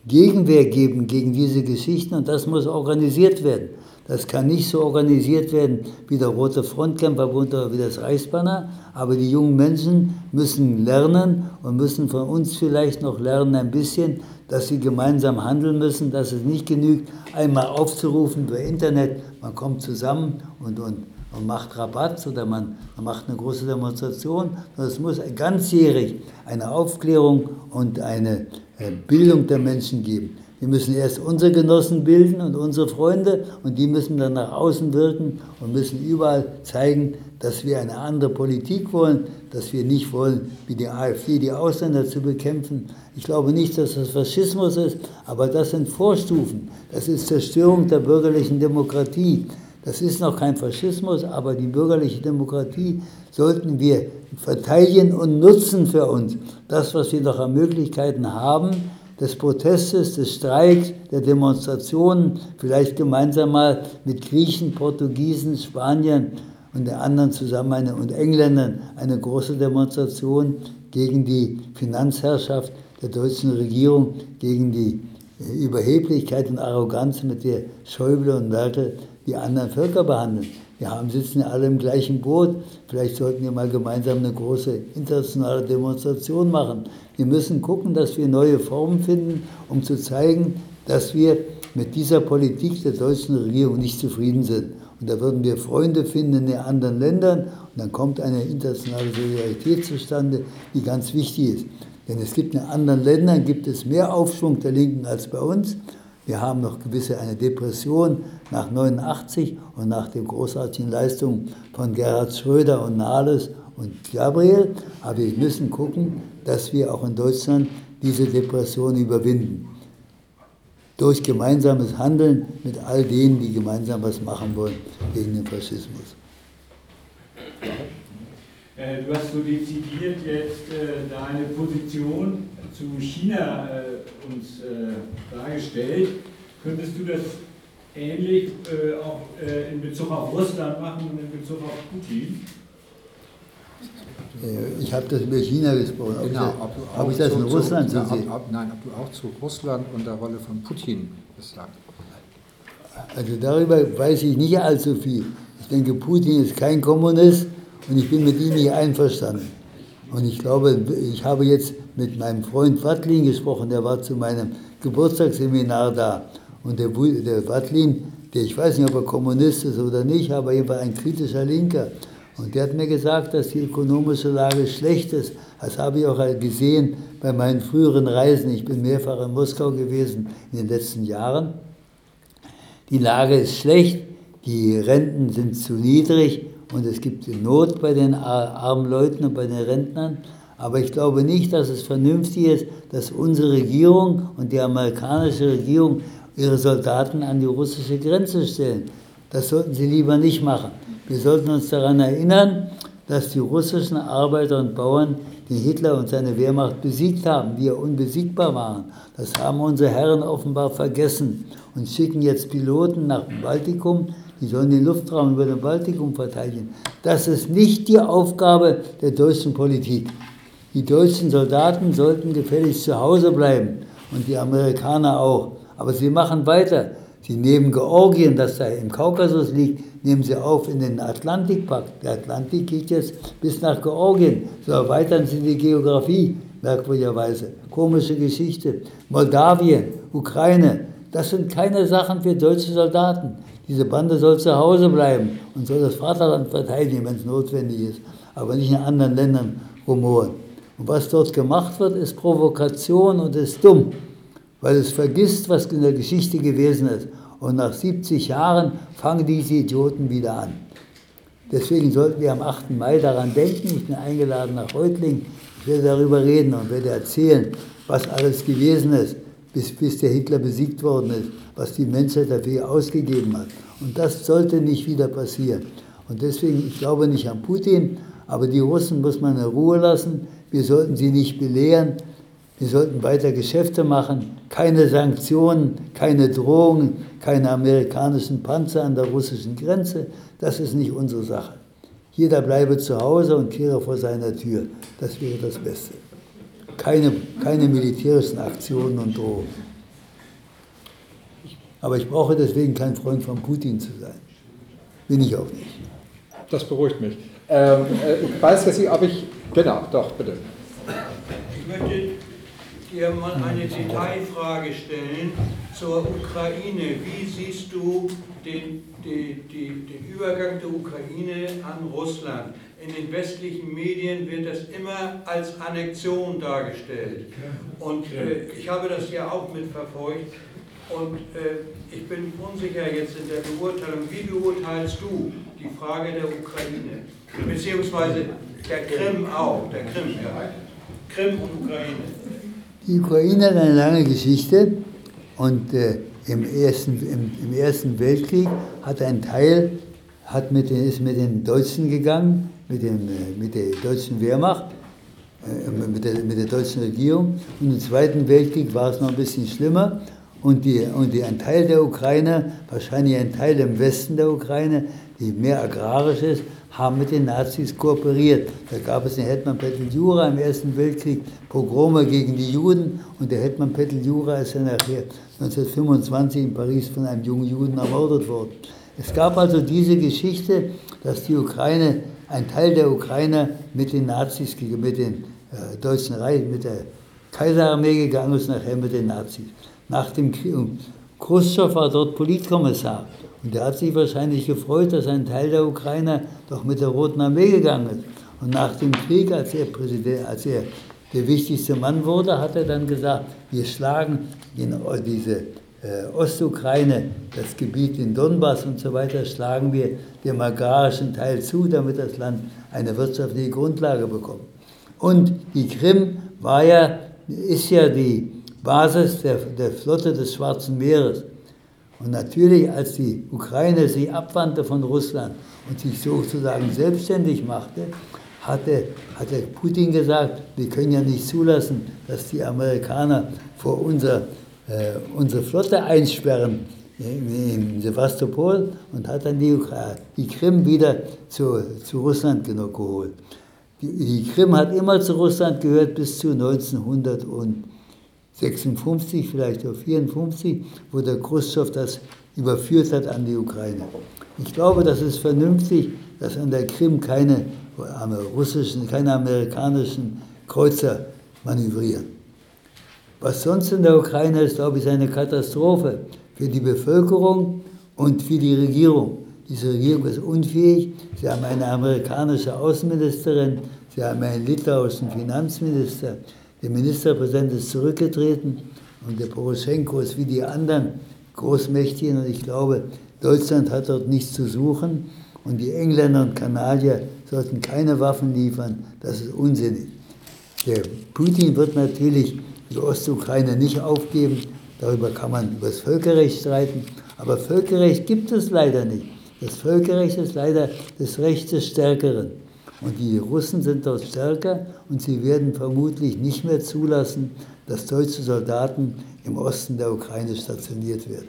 Gegenwehr geben gegen diese Geschichten und das muss organisiert werden. Das kann nicht so organisiert werden wie der Rote Frontkämpferbund oder wie das Reichsbanner, aber die jungen Menschen müssen lernen und müssen von uns vielleicht noch lernen ein bisschen, dass sie gemeinsam handeln müssen, dass es nicht genügt, einmal aufzurufen über Internet, man kommt zusammen und, und, und macht Rabatt oder man, man macht eine große Demonstration, es muss ganzjährig eine Aufklärung und eine äh, Bildung der Menschen geben. Wir müssen erst unsere Genossen bilden und unsere Freunde und die müssen dann nach außen wirken und müssen überall zeigen, dass wir eine andere Politik wollen, dass wir nicht wollen, wie die AfD, die Ausländer zu bekämpfen. Ich glaube nicht, dass das Faschismus ist, aber das sind Vorstufen. Das ist Zerstörung der bürgerlichen Demokratie. Das ist noch kein Faschismus, aber die bürgerliche Demokratie sollten wir verteidigen und nutzen für uns. Das, was wir noch an Möglichkeiten haben, des Protestes, des Streiks, der Demonstrationen, vielleicht gemeinsam mal mit Griechen, Portugiesen, Spaniern und den anderen zusammen eine, und Engländern eine große Demonstration gegen die Finanzherrschaft der deutschen Regierung, gegen die äh, Überheblichkeit und Arroganz, mit der Schäuble und Merkel die anderen Völker behandeln. Wir haben, sitzen ja alle im gleichen Boot. Vielleicht sollten wir mal gemeinsam eine große internationale Demonstration machen. Wir müssen gucken, dass wir neue Formen finden, um zu zeigen, dass wir mit dieser Politik der deutschen Regierung nicht zufrieden sind. Und da würden wir Freunde finden in den anderen Ländern und dann kommt eine internationale Solidarität zustande, die ganz wichtig ist. Denn es gibt in anderen Ländern gibt es mehr Aufschwung der Linken als bei uns. Wir haben noch gewisse eine Depression nach 89 und nach den großartigen Leistungen von Gerhard Schröder und Nahles und Gabriel. Aber wir müssen gucken, dass wir auch in Deutschland diese Depression überwinden. Durch gemeinsames Handeln mit all denen, die gemeinsam was machen wollen gegen den Faschismus. Äh, du hast so dezidiert jetzt äh, deine Position zu China äh, uns äh, dargestellt. Könntest du das ähnlich äh, auch äh, in Bezug auf Russland machen und in Bezug auf Putin? Äh, ich habe das über China gesprochen. Ob genau, ob, du ob ich das in Russland zu, sehen? Nein, ob du auch zu Russland und der Rolle von Putin gesagt Also darüber weiß ich nicht allzu viel. Ich denke, Putin ist kein Kommunist und ich bin mit ihm nicht einverstanden. Und ich glaube, ich habe jetzt mit meinem Freund Watlin gesprochen, der war zu meinem Geburtstagsseminar da. Und der, der Watlin, der ich weiß nicht, ob er Kommunist ist oder nicht, aber er war ein kritischer Linker. Und der hat mir gesagt, dass die ökonomische Lage schlecht ist. Das habe ich auch gesehen bei meinen früheren Reisen. Ich bin mehrfach in Moskau gewesen in den letzten Jahren. Die Lage ist schlecht, die Renten sind zu niedrig und es gibt Not bei den armen Leuten und bei den Rentnern. Aber ich glaube nicht, dass es vernünftig ist, dass unsere Regierung und die amerikanische Regierung ihre Soldaten an die russische Grenze stellen. Das sollten sie lieber nicht machen. Wir sollten uns daran erinnern, dass die russischen Arbeiter und Bauern den Hitler und seine Wehrmacht besiegt haben, wir unbesiegbar waren. Das haben unsere Herren offenbar vergessen und schicken jetzt Piloten nach Baltikum, Die sollen den Luftraum über den Baltikum verteidigen. Das ist nicht die Aufgabe der deutschen Politik. Die deutschen Soldaten sollten gefälligst zu Hause bleiben und die Amerikaner auch. Aber sie machen weiter. Sie nehmen Georgien, das da im Kaukasus liegt, nehmen sie auf in den Atlantikpakt. Der Atlantik geht jetzt bis nach Georgien. So erweitern sie die Geografie, merkwürdigerweise. Komische Geschichte. Moldawien, Ukraine, das sind keine Sachen für deutsche Soldaten. Diese Bande soll zu Hause bleiben und soll das Vaterland verteidigen, wenn es notwendig ist, aber nicht in anderen Ländern rumoren. Und was dort gemacht wird, ist Provokation und ist dumm, weil es vergisst, was in der Geschichte gewesen ist. Und nach 70 Jahren fangen diese Idioten wieder an. Deswegen sollten wir am 8. Mai daran denken. Ich bin eingeladen nach Reutlingen. Ich werde darüber reden und werde erzählen, was alles gewesen ist, bis, bis der Hitler besiegt worden ist, was die Menschheit dafür ausgegeben hat. Und das sollte nicht wieder passieren. Und deswegen, ich glaube nicht an Putin, aber die Russen muss man in Ruhe lassen. Wir sollten sie nicht belehren. Wir sollten weiter Geschäfte machen. Keine Sanktionen, keine Drohungen, keine amerikanischen Panzer an der russischen Grenze. Das ist nicht unsere Sache. Jeder bleibe zu Hause und kehre vor seiner Tür. Das wäre das Beste. Keine, keine militärischen Aktionen und Drohungen. Aber ich brauche deswegen kein Freund von Putin zu sein. Bin ich auch nicht. Das beruhigt mich. Ähm, äh, ich weiß jetzt nicht, ob ich. Genau, doch, bitte. Ich möchte dir mal eine Detailfrage stellen zur Ukraine. Wie siehst du den, die, den Übergang der Ukraine an Russland? In den westlichen Medien wird das immer als Annexion dargestellt. Und äh, ich habe das ja auch mitverfolgt. Und äh, ich bin unsicher jetzt in der Beurteilung. Wie beurteilst du die Frage der Ukraine? Beziehungsweise der Krim auch, der Krim, ja. Krim und Ukraine. Die Ukraine hat eine lange Geschichte und äh, im, ersten, im, im, Ersten Weltkrieg hat ein Teil hat mit den, ist mit den Deutschen gegangen, mit, den, äh, mit der deutschen Wehrmacht, äh, mit, der, mit der deutschen Regierung. Und im Zweiten Weltkrieg war es noch ein bisschen schlimmer. Und, die, und die, ein Teil der Ukraine, wahrscheinlich ein Teil im Westen der Ukraine, die mehr agrarisch ist, haben mit den Nazis kooperiert. Da gab es den Hetman Petliura im Ersten Weltkrieg Pogrome gegen die Juden und der Hetman Petliura ist ja nachher 1925 in Paris von einem jungen Juden ermordet worden. Es gab also diese Geschichte, dass die Ukraine, ein Teil der Ukrainer mit den Nazis, mit dem äh, Deutschen Reich, mit der Kaiserarmee gegangen ist, nachher mit den Nazis. Nach dem Krieg, Khrushchev war dort Politkommissar. Und er hat sich wahrscheinlich gefreut, dass ein Teil der Ukrainer doch mit der Roten Armee gegangen ist. Und nach dem Krieg, als er, Präsident, als er der wichtigste Mann wurde, hat er dann gesagt, wir schlagen in diese äh, Ostukraine, das Gebiet in Donbass und so weiter, schlagen wir dem agrarischen Teil zu, damit das Land eine wirtschaftliche Grundlage bekommt. Und die Krim war ja, ist ja die Basis der, der Flotte des Schwarzen Meeres. Und natürlich, als die Ukraine sich abwandte von Russland und sich sozusagen selbstständig machte, hatte, hatte Putin gesagt, wir können ja nicht zulassen, dass die Amerikaner vor unser, äh, unsere Flotte einsperren in Sevastopol und hat dann die, die Krim wieder zu, zu Russland geholt. Die, Krim hat immer zu Russland gehört bis zu 1900 und 56, vielleicht auch 54, wo der Khrushchev das überführt hat an die Ukraine. Ich glaube, das ist vernünftig, dass an der Krim keine russischen, keine amerikanischen Kreuzer manövrieren. Was sonst in der Ukraine ist, glaube ich, eine Katastrophe für die Bevölkerung und für die Regierung. Diese Regierung ist unfähig. Sie haben eine amerikanische Außenministerin, sie haben einen litauischen Finanzminister, der Ministerpräsident ist zurückgetreten und der Poroschenko ist wie die anderen Großmächtigen und ich glaube, Deutschland hat dort nichts zu suchen und die Engländer und Kanadier sollten keine Waffen liefern. Das ist unsinnig. Der Putin wird natürlich die Ostukraine nicht aufgeben. Darüber kann man über das Völkerrecht streiten. Aber Völkerrecht gibt es leider nicht. Das Völkerrecht ist leider das Recht des Stärkeren. Und die Russen sind dort stärker und sie werden vermutlich nicht mehr zulassen, dass deutsche Soldaten im Osten der Ukraine stationiert werden.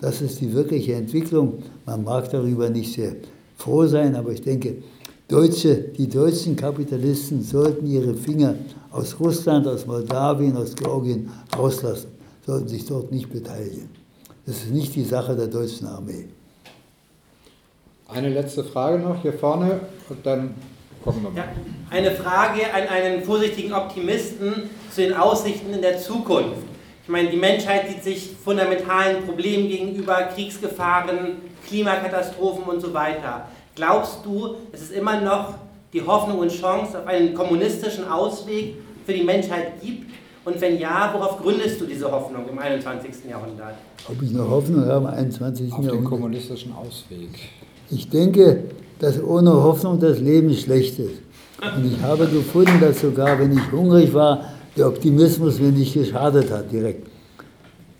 Das ist die wirkliche Entwicklung. Man mag darüber nicht sehr froh sein, aber ich denke, Deutsche, die deutschen Kapitalisten sollten ihre Finger aus Russland, aus Moldawien, aus Georgien rauslassen, sollten sich dort nicht beteiligen. Das ist nicht die Sache der deutschen Armee. Eine letzte Frage noch hier vorne und dann gucken wir mal. Ja, eine Frage an einen vorsichtigen Optimisten zu den Aussichten in der Zukunft. Ich meine, die Menschheit sieht sich fundamentalen Problemen gegenüber, Kriegsgefahren, Klimakatastrophen und so weiter. Glaubst du, es ist immer noch die Hoffnung und Chance auf einen kommunistischen Ausweg für die Menschheit gibt? Und wenn ja, worauf gründest du diese Hoffnung im 21. Jahrhundert? Ob ich noch Hoffnung habe im 21. Auf den Jahrhundert? kommunistischen Ausweg. Ich denke, dass ohne Hoffnung das Leben schlecht ist. Und ich habe gefunden, dass sogar, wenn ich hungrig war, der Optimismus mir nicht geschadet hat direkt.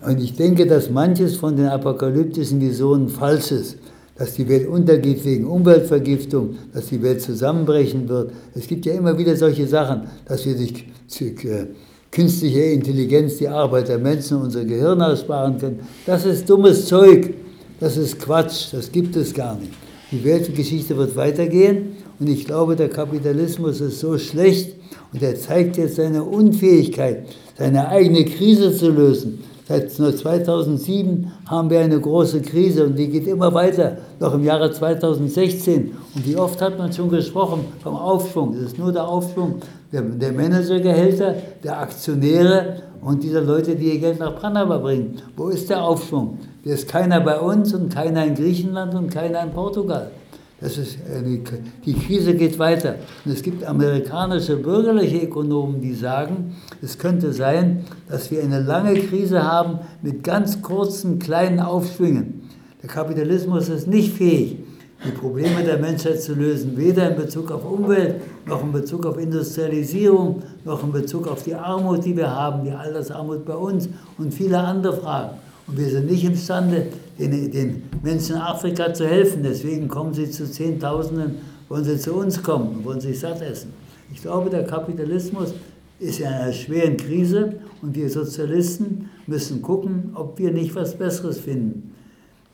Und ich denke, dass manches von den apokalyptischen Visionen falsch ist. Dass die Welt untergeht wegen Umweltvergiftung, dass die Welt zusammenbrechen wird. Es gibt ja immer wieder solche Sachen, dass wir durch äh, künstliche Intelligenz die Arbeit der Menschen, unser Gehirn aussparen können. Das ist dummes Zeug. Das ist Quatsch. Das gibt es gar nicht. Die Weltgeschichte wird weitergehen und ich glaube, der Kapitalismus ist so schlecht und er zeigt jetzt seine Unfähigkeit, seine eigene Krise zu lösen. Seit 2007 haben wir eine große Krise und die geht immer weiter, noch im Jahre 2016. Und wie oft hat man schon gesprochen vom Aufschwung? Das ist nur der Aufschwung der, der Managergehälter, der Aktionäre und dieser Leute, die ihr Geld nach Panama bringen. Wo ist der Aufschwung? Der ist keiner bei uns und keiner in Griechenland und keiner in Portugal. Das ist eine, die Krise geht weiter. Und es gibt amerikanische bürgerliche Ökonomen, die sagen, es könnte sein, dass wir eine lange Krise haben mit ganz kurzen, kleinen Aufschwingen. Der Kapitalismus ist nicht fähig, die Probleme der Menschheit zu lösen, weder in Bezug auf Umwelt, noch in Bezug auf Industrialisierung, noch in Bezug auf die Armut, die wir haben, die Altersarmut bei uns und viele andere Fragen. Und wir sind nicht imstande, den, den Menschen in Afrika zu helfen. Deswegen kommen sie zu Zehntausenden, wollen sie zu uns kommen, wollen sich satt essen. Ich glaube, der Kapitalismus ist in einer schweren Krise und wir Sozialisten müssen gucken, ob wir nicht was Besseres finden.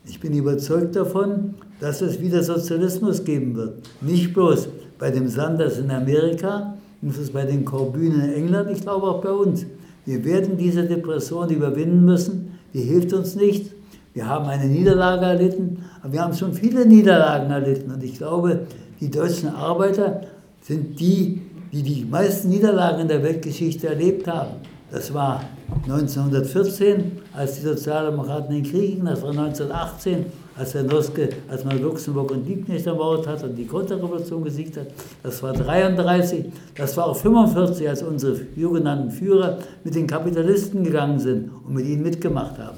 Ich bin überzeugt davon, dass es wieder Sozialismus geben wird. Nicht bloß bei dem Sanders in Amerika, nicht bloß bei den Corbyn in England, ich glaube auch bei uns. Wir werden diese Depression überwinden müssen die hilft uns nicht. Wir haben eine Niederlage erlitten, aber wir haben schon viele Niederlagen erlitten. Und ich glaube, die deutschen Arbeiter sind die, die die meisten Niederlagen in der Weltgeschichte erlebt haben. Das war 1914, als die Sozialdemokraten den Krieg gingen. Das war 1918, als Herr Noske, als man Luxemburg und Liebknecht ermordet hat und die Konterrevolution gesiegt hat. Das war 33. Das war auch 45, als unsere sogenannten Führer mit den Kapitalisten gegangen sind und mit ihnen mitgemacht haben.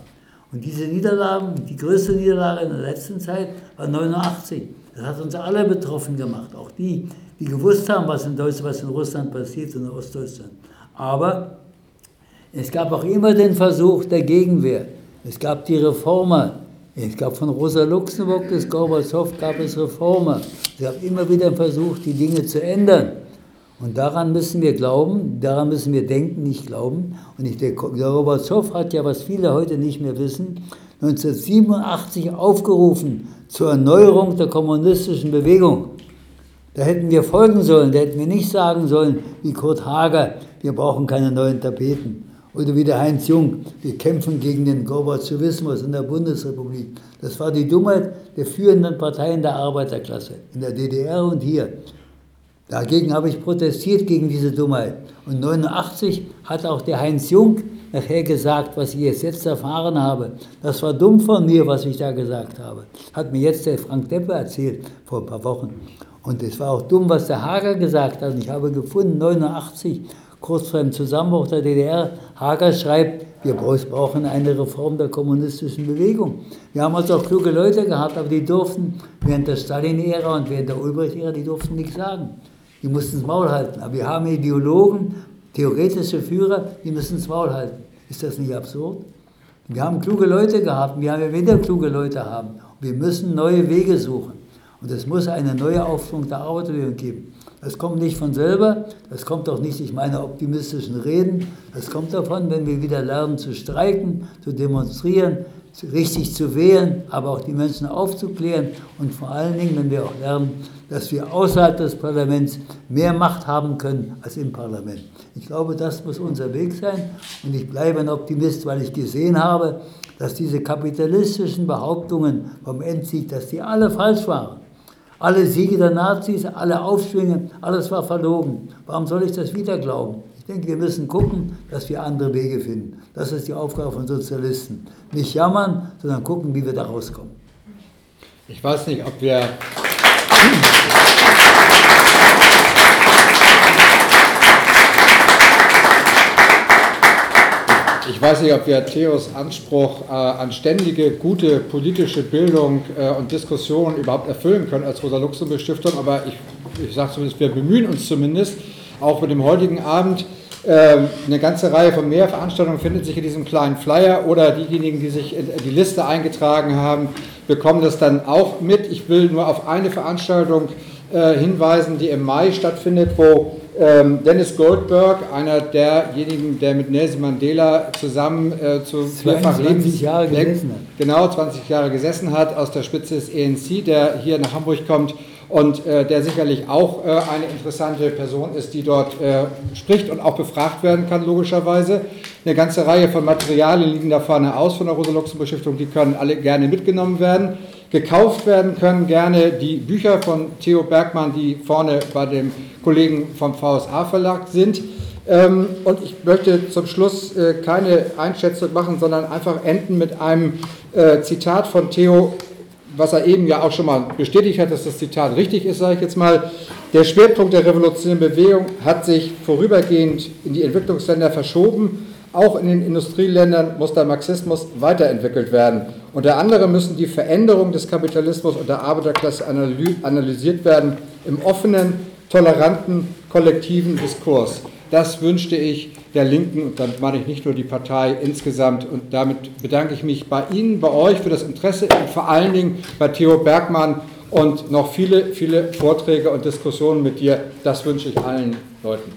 Und diese Niederlagen, die größte Niederlage in der letzten Zeit war 89. Das hat uns alle betroffen gemacht, auch die, die gewusst haben, was in Deutschland, was in Russland passiert und in Ostdeutschland. Aber es gab auch immer den Versuch der Gegenwehr. Es gab die Reformer. Es gab von Rosa Luxemburg bis Gorbatschow gab es Reformer. Es gab immer wieder einen Versuch, die Dinge zu ändern. Und daran müssen wir glauben, daran müssen wir denken, nicht glauben. Und ich, der Gorbatschow hat ja, was viele heute nicht mehr wissen, 1987 aufgerufen zur Erneuerung der kommunistischen Bewegung. Da hätten wir folgen sollen, da hätten wir nicht sagen sollen, wie Kurt Hager, wir brauchen keine neuen Tapeten. Oder wie der Heinz Jung, wir kämpfen gegen den Gorbatschowismus in der Bundesrepublik. Das war die Dummheit der führenden Parteien der Arbeiterklasse, in der DDR und hier. Dagegen habe ich protestiert gegen diese Dummheit. Und 89 hat auch der Heinz Jung nachher gesagt, was ich jetzt erfahren habe. Das war dumm von mir, was ich da gesagt habe. Hat mir jetzt der Frank Deppe erzählt vor ein paar Wochen. Und es war auch dumm, was der Hager gesagt hat. Und ich habe gefunden, 89 kurz vor dem Zusammenbruch der DDR, Hager schreibt, wir brauchen eine Reform der kommunistischen Bewegung. Wir haben also auch kluge Leute gehabt, aber die durften während der Stalin-Ära und während der Ulbricht-Ära, die durften nichts sagen. Die mussten das Maul halten. Aber wir haben Ideologen, theoretische Führer, die müssen das Maul halten. Ist das nicht absurd? Wir haben kluge Leute gehabt, wir haben wieder kluge Leute haben. Wir müssen neue Wege suchen. Und es muss eine neue Aufschwung der Arbeiterbewegung geben. Das kommt nicht von selber, das kommt auch nicht durch meine optimistischen Reden, das kommt davon, wenn wir wieder lernen zu streiken, zu demonstrieren, richtig zu wählen, aber auch die Menschen aufzuklären und vor allen Dingen, wenn wir auch lernen, dass wir außerhalb des Parlaments mehr Macht haben können als im Parlament. Ich glaube, das muss unser Weg sein und ich bleibe ein Optimist, weil ich gesehen habe, dass diese kapitalistischen Behauptungen vom Endsieg, dass die alle falsch waren. Alle Siege der Nazis, alle Aufschwünge, alles war verlogen. Warum soll ich das wieder glauben? Ich denke, wir müssen gucken, dass wir andere Wege finden. Das ist die Aufgabe von Sozialisten. Nicht jammern, sondern gucken, wie wir da rauskommen. Ich weiß nicht, ob wir. Ich weiß nicht, ob wir Theos Anspruch äh, an ständige, gute politische Bildung äh, und Diskussion überhaupt erfüllen können als Rosa-Luxemburg-Stiftung, aber ich, ich sage zumindest, wir bemühen uns zumindest, auch mit dem heutigen Abend. Äh, eine ganze Reihe von mehr Veranstaltungen findet sich in diesem kleinen Flyer oder diejenigen, die sich in die Liste eingetragen haben, bekommen das dann auch mit. Ich will nur auf eine Veranstaltung äh, hinweisen, die im Mai stattfindet, wo ähm, Dennis Goldberg, einer derjenigen, der mit Nelson Mandela zusammen äh, zu mehrfach Lebens Jahre gesessen hat. Genau, 20 Jahre gesessen hat, aus der Spitze des ENC, der hier nach Hamburg kommt und äh, der sicherlich auch äh, eine interessante Person ist, die dort äh, spricht und auch befragt werden kann, logischerweise. Eine ganze Reihe von Materialien liegen da vorne aus von der Rosa-Luxemburg-Stiftung, die können alle gerne mitgenommen werden. Gekauft werden können gerne die Bücher von Theo Bergmann, die vorne bei dem Kollegen vom VSA Verlag sind. Ähm, und ich möchte zum Schluss äh, keine Einschätzung machen, sondern einfach enden mit einem äh, Zitat von Theo was er eben ja auch schon mal bestätigt hat, dass das Zitat richtig ist, sage ich jetzt mal, der Schwerpunkt der revolutionären Bewegung hat sich vorübergehend in die Entwicklungsländer verschoben. Auch in den Industrieländern muss der Marxismus weiterentwickelt werden. Unter anderem müssen die Veränderungen des Kapitalismus und der Arbeiterklasse analysiert werden im offenen, toleranten, kollektiven Diskurs. Das wünschte ich der Linken, und damit meine ich nicht nur die Partei insgesamt. Und damit bedanke ich mich bei Ihnen, bei euch für das Interesse und vor allen Dingen bei Theo Bergmann und noch viele, viele Vorträge und Diskussionen mit dir. Das wünsche ich allen Leuten.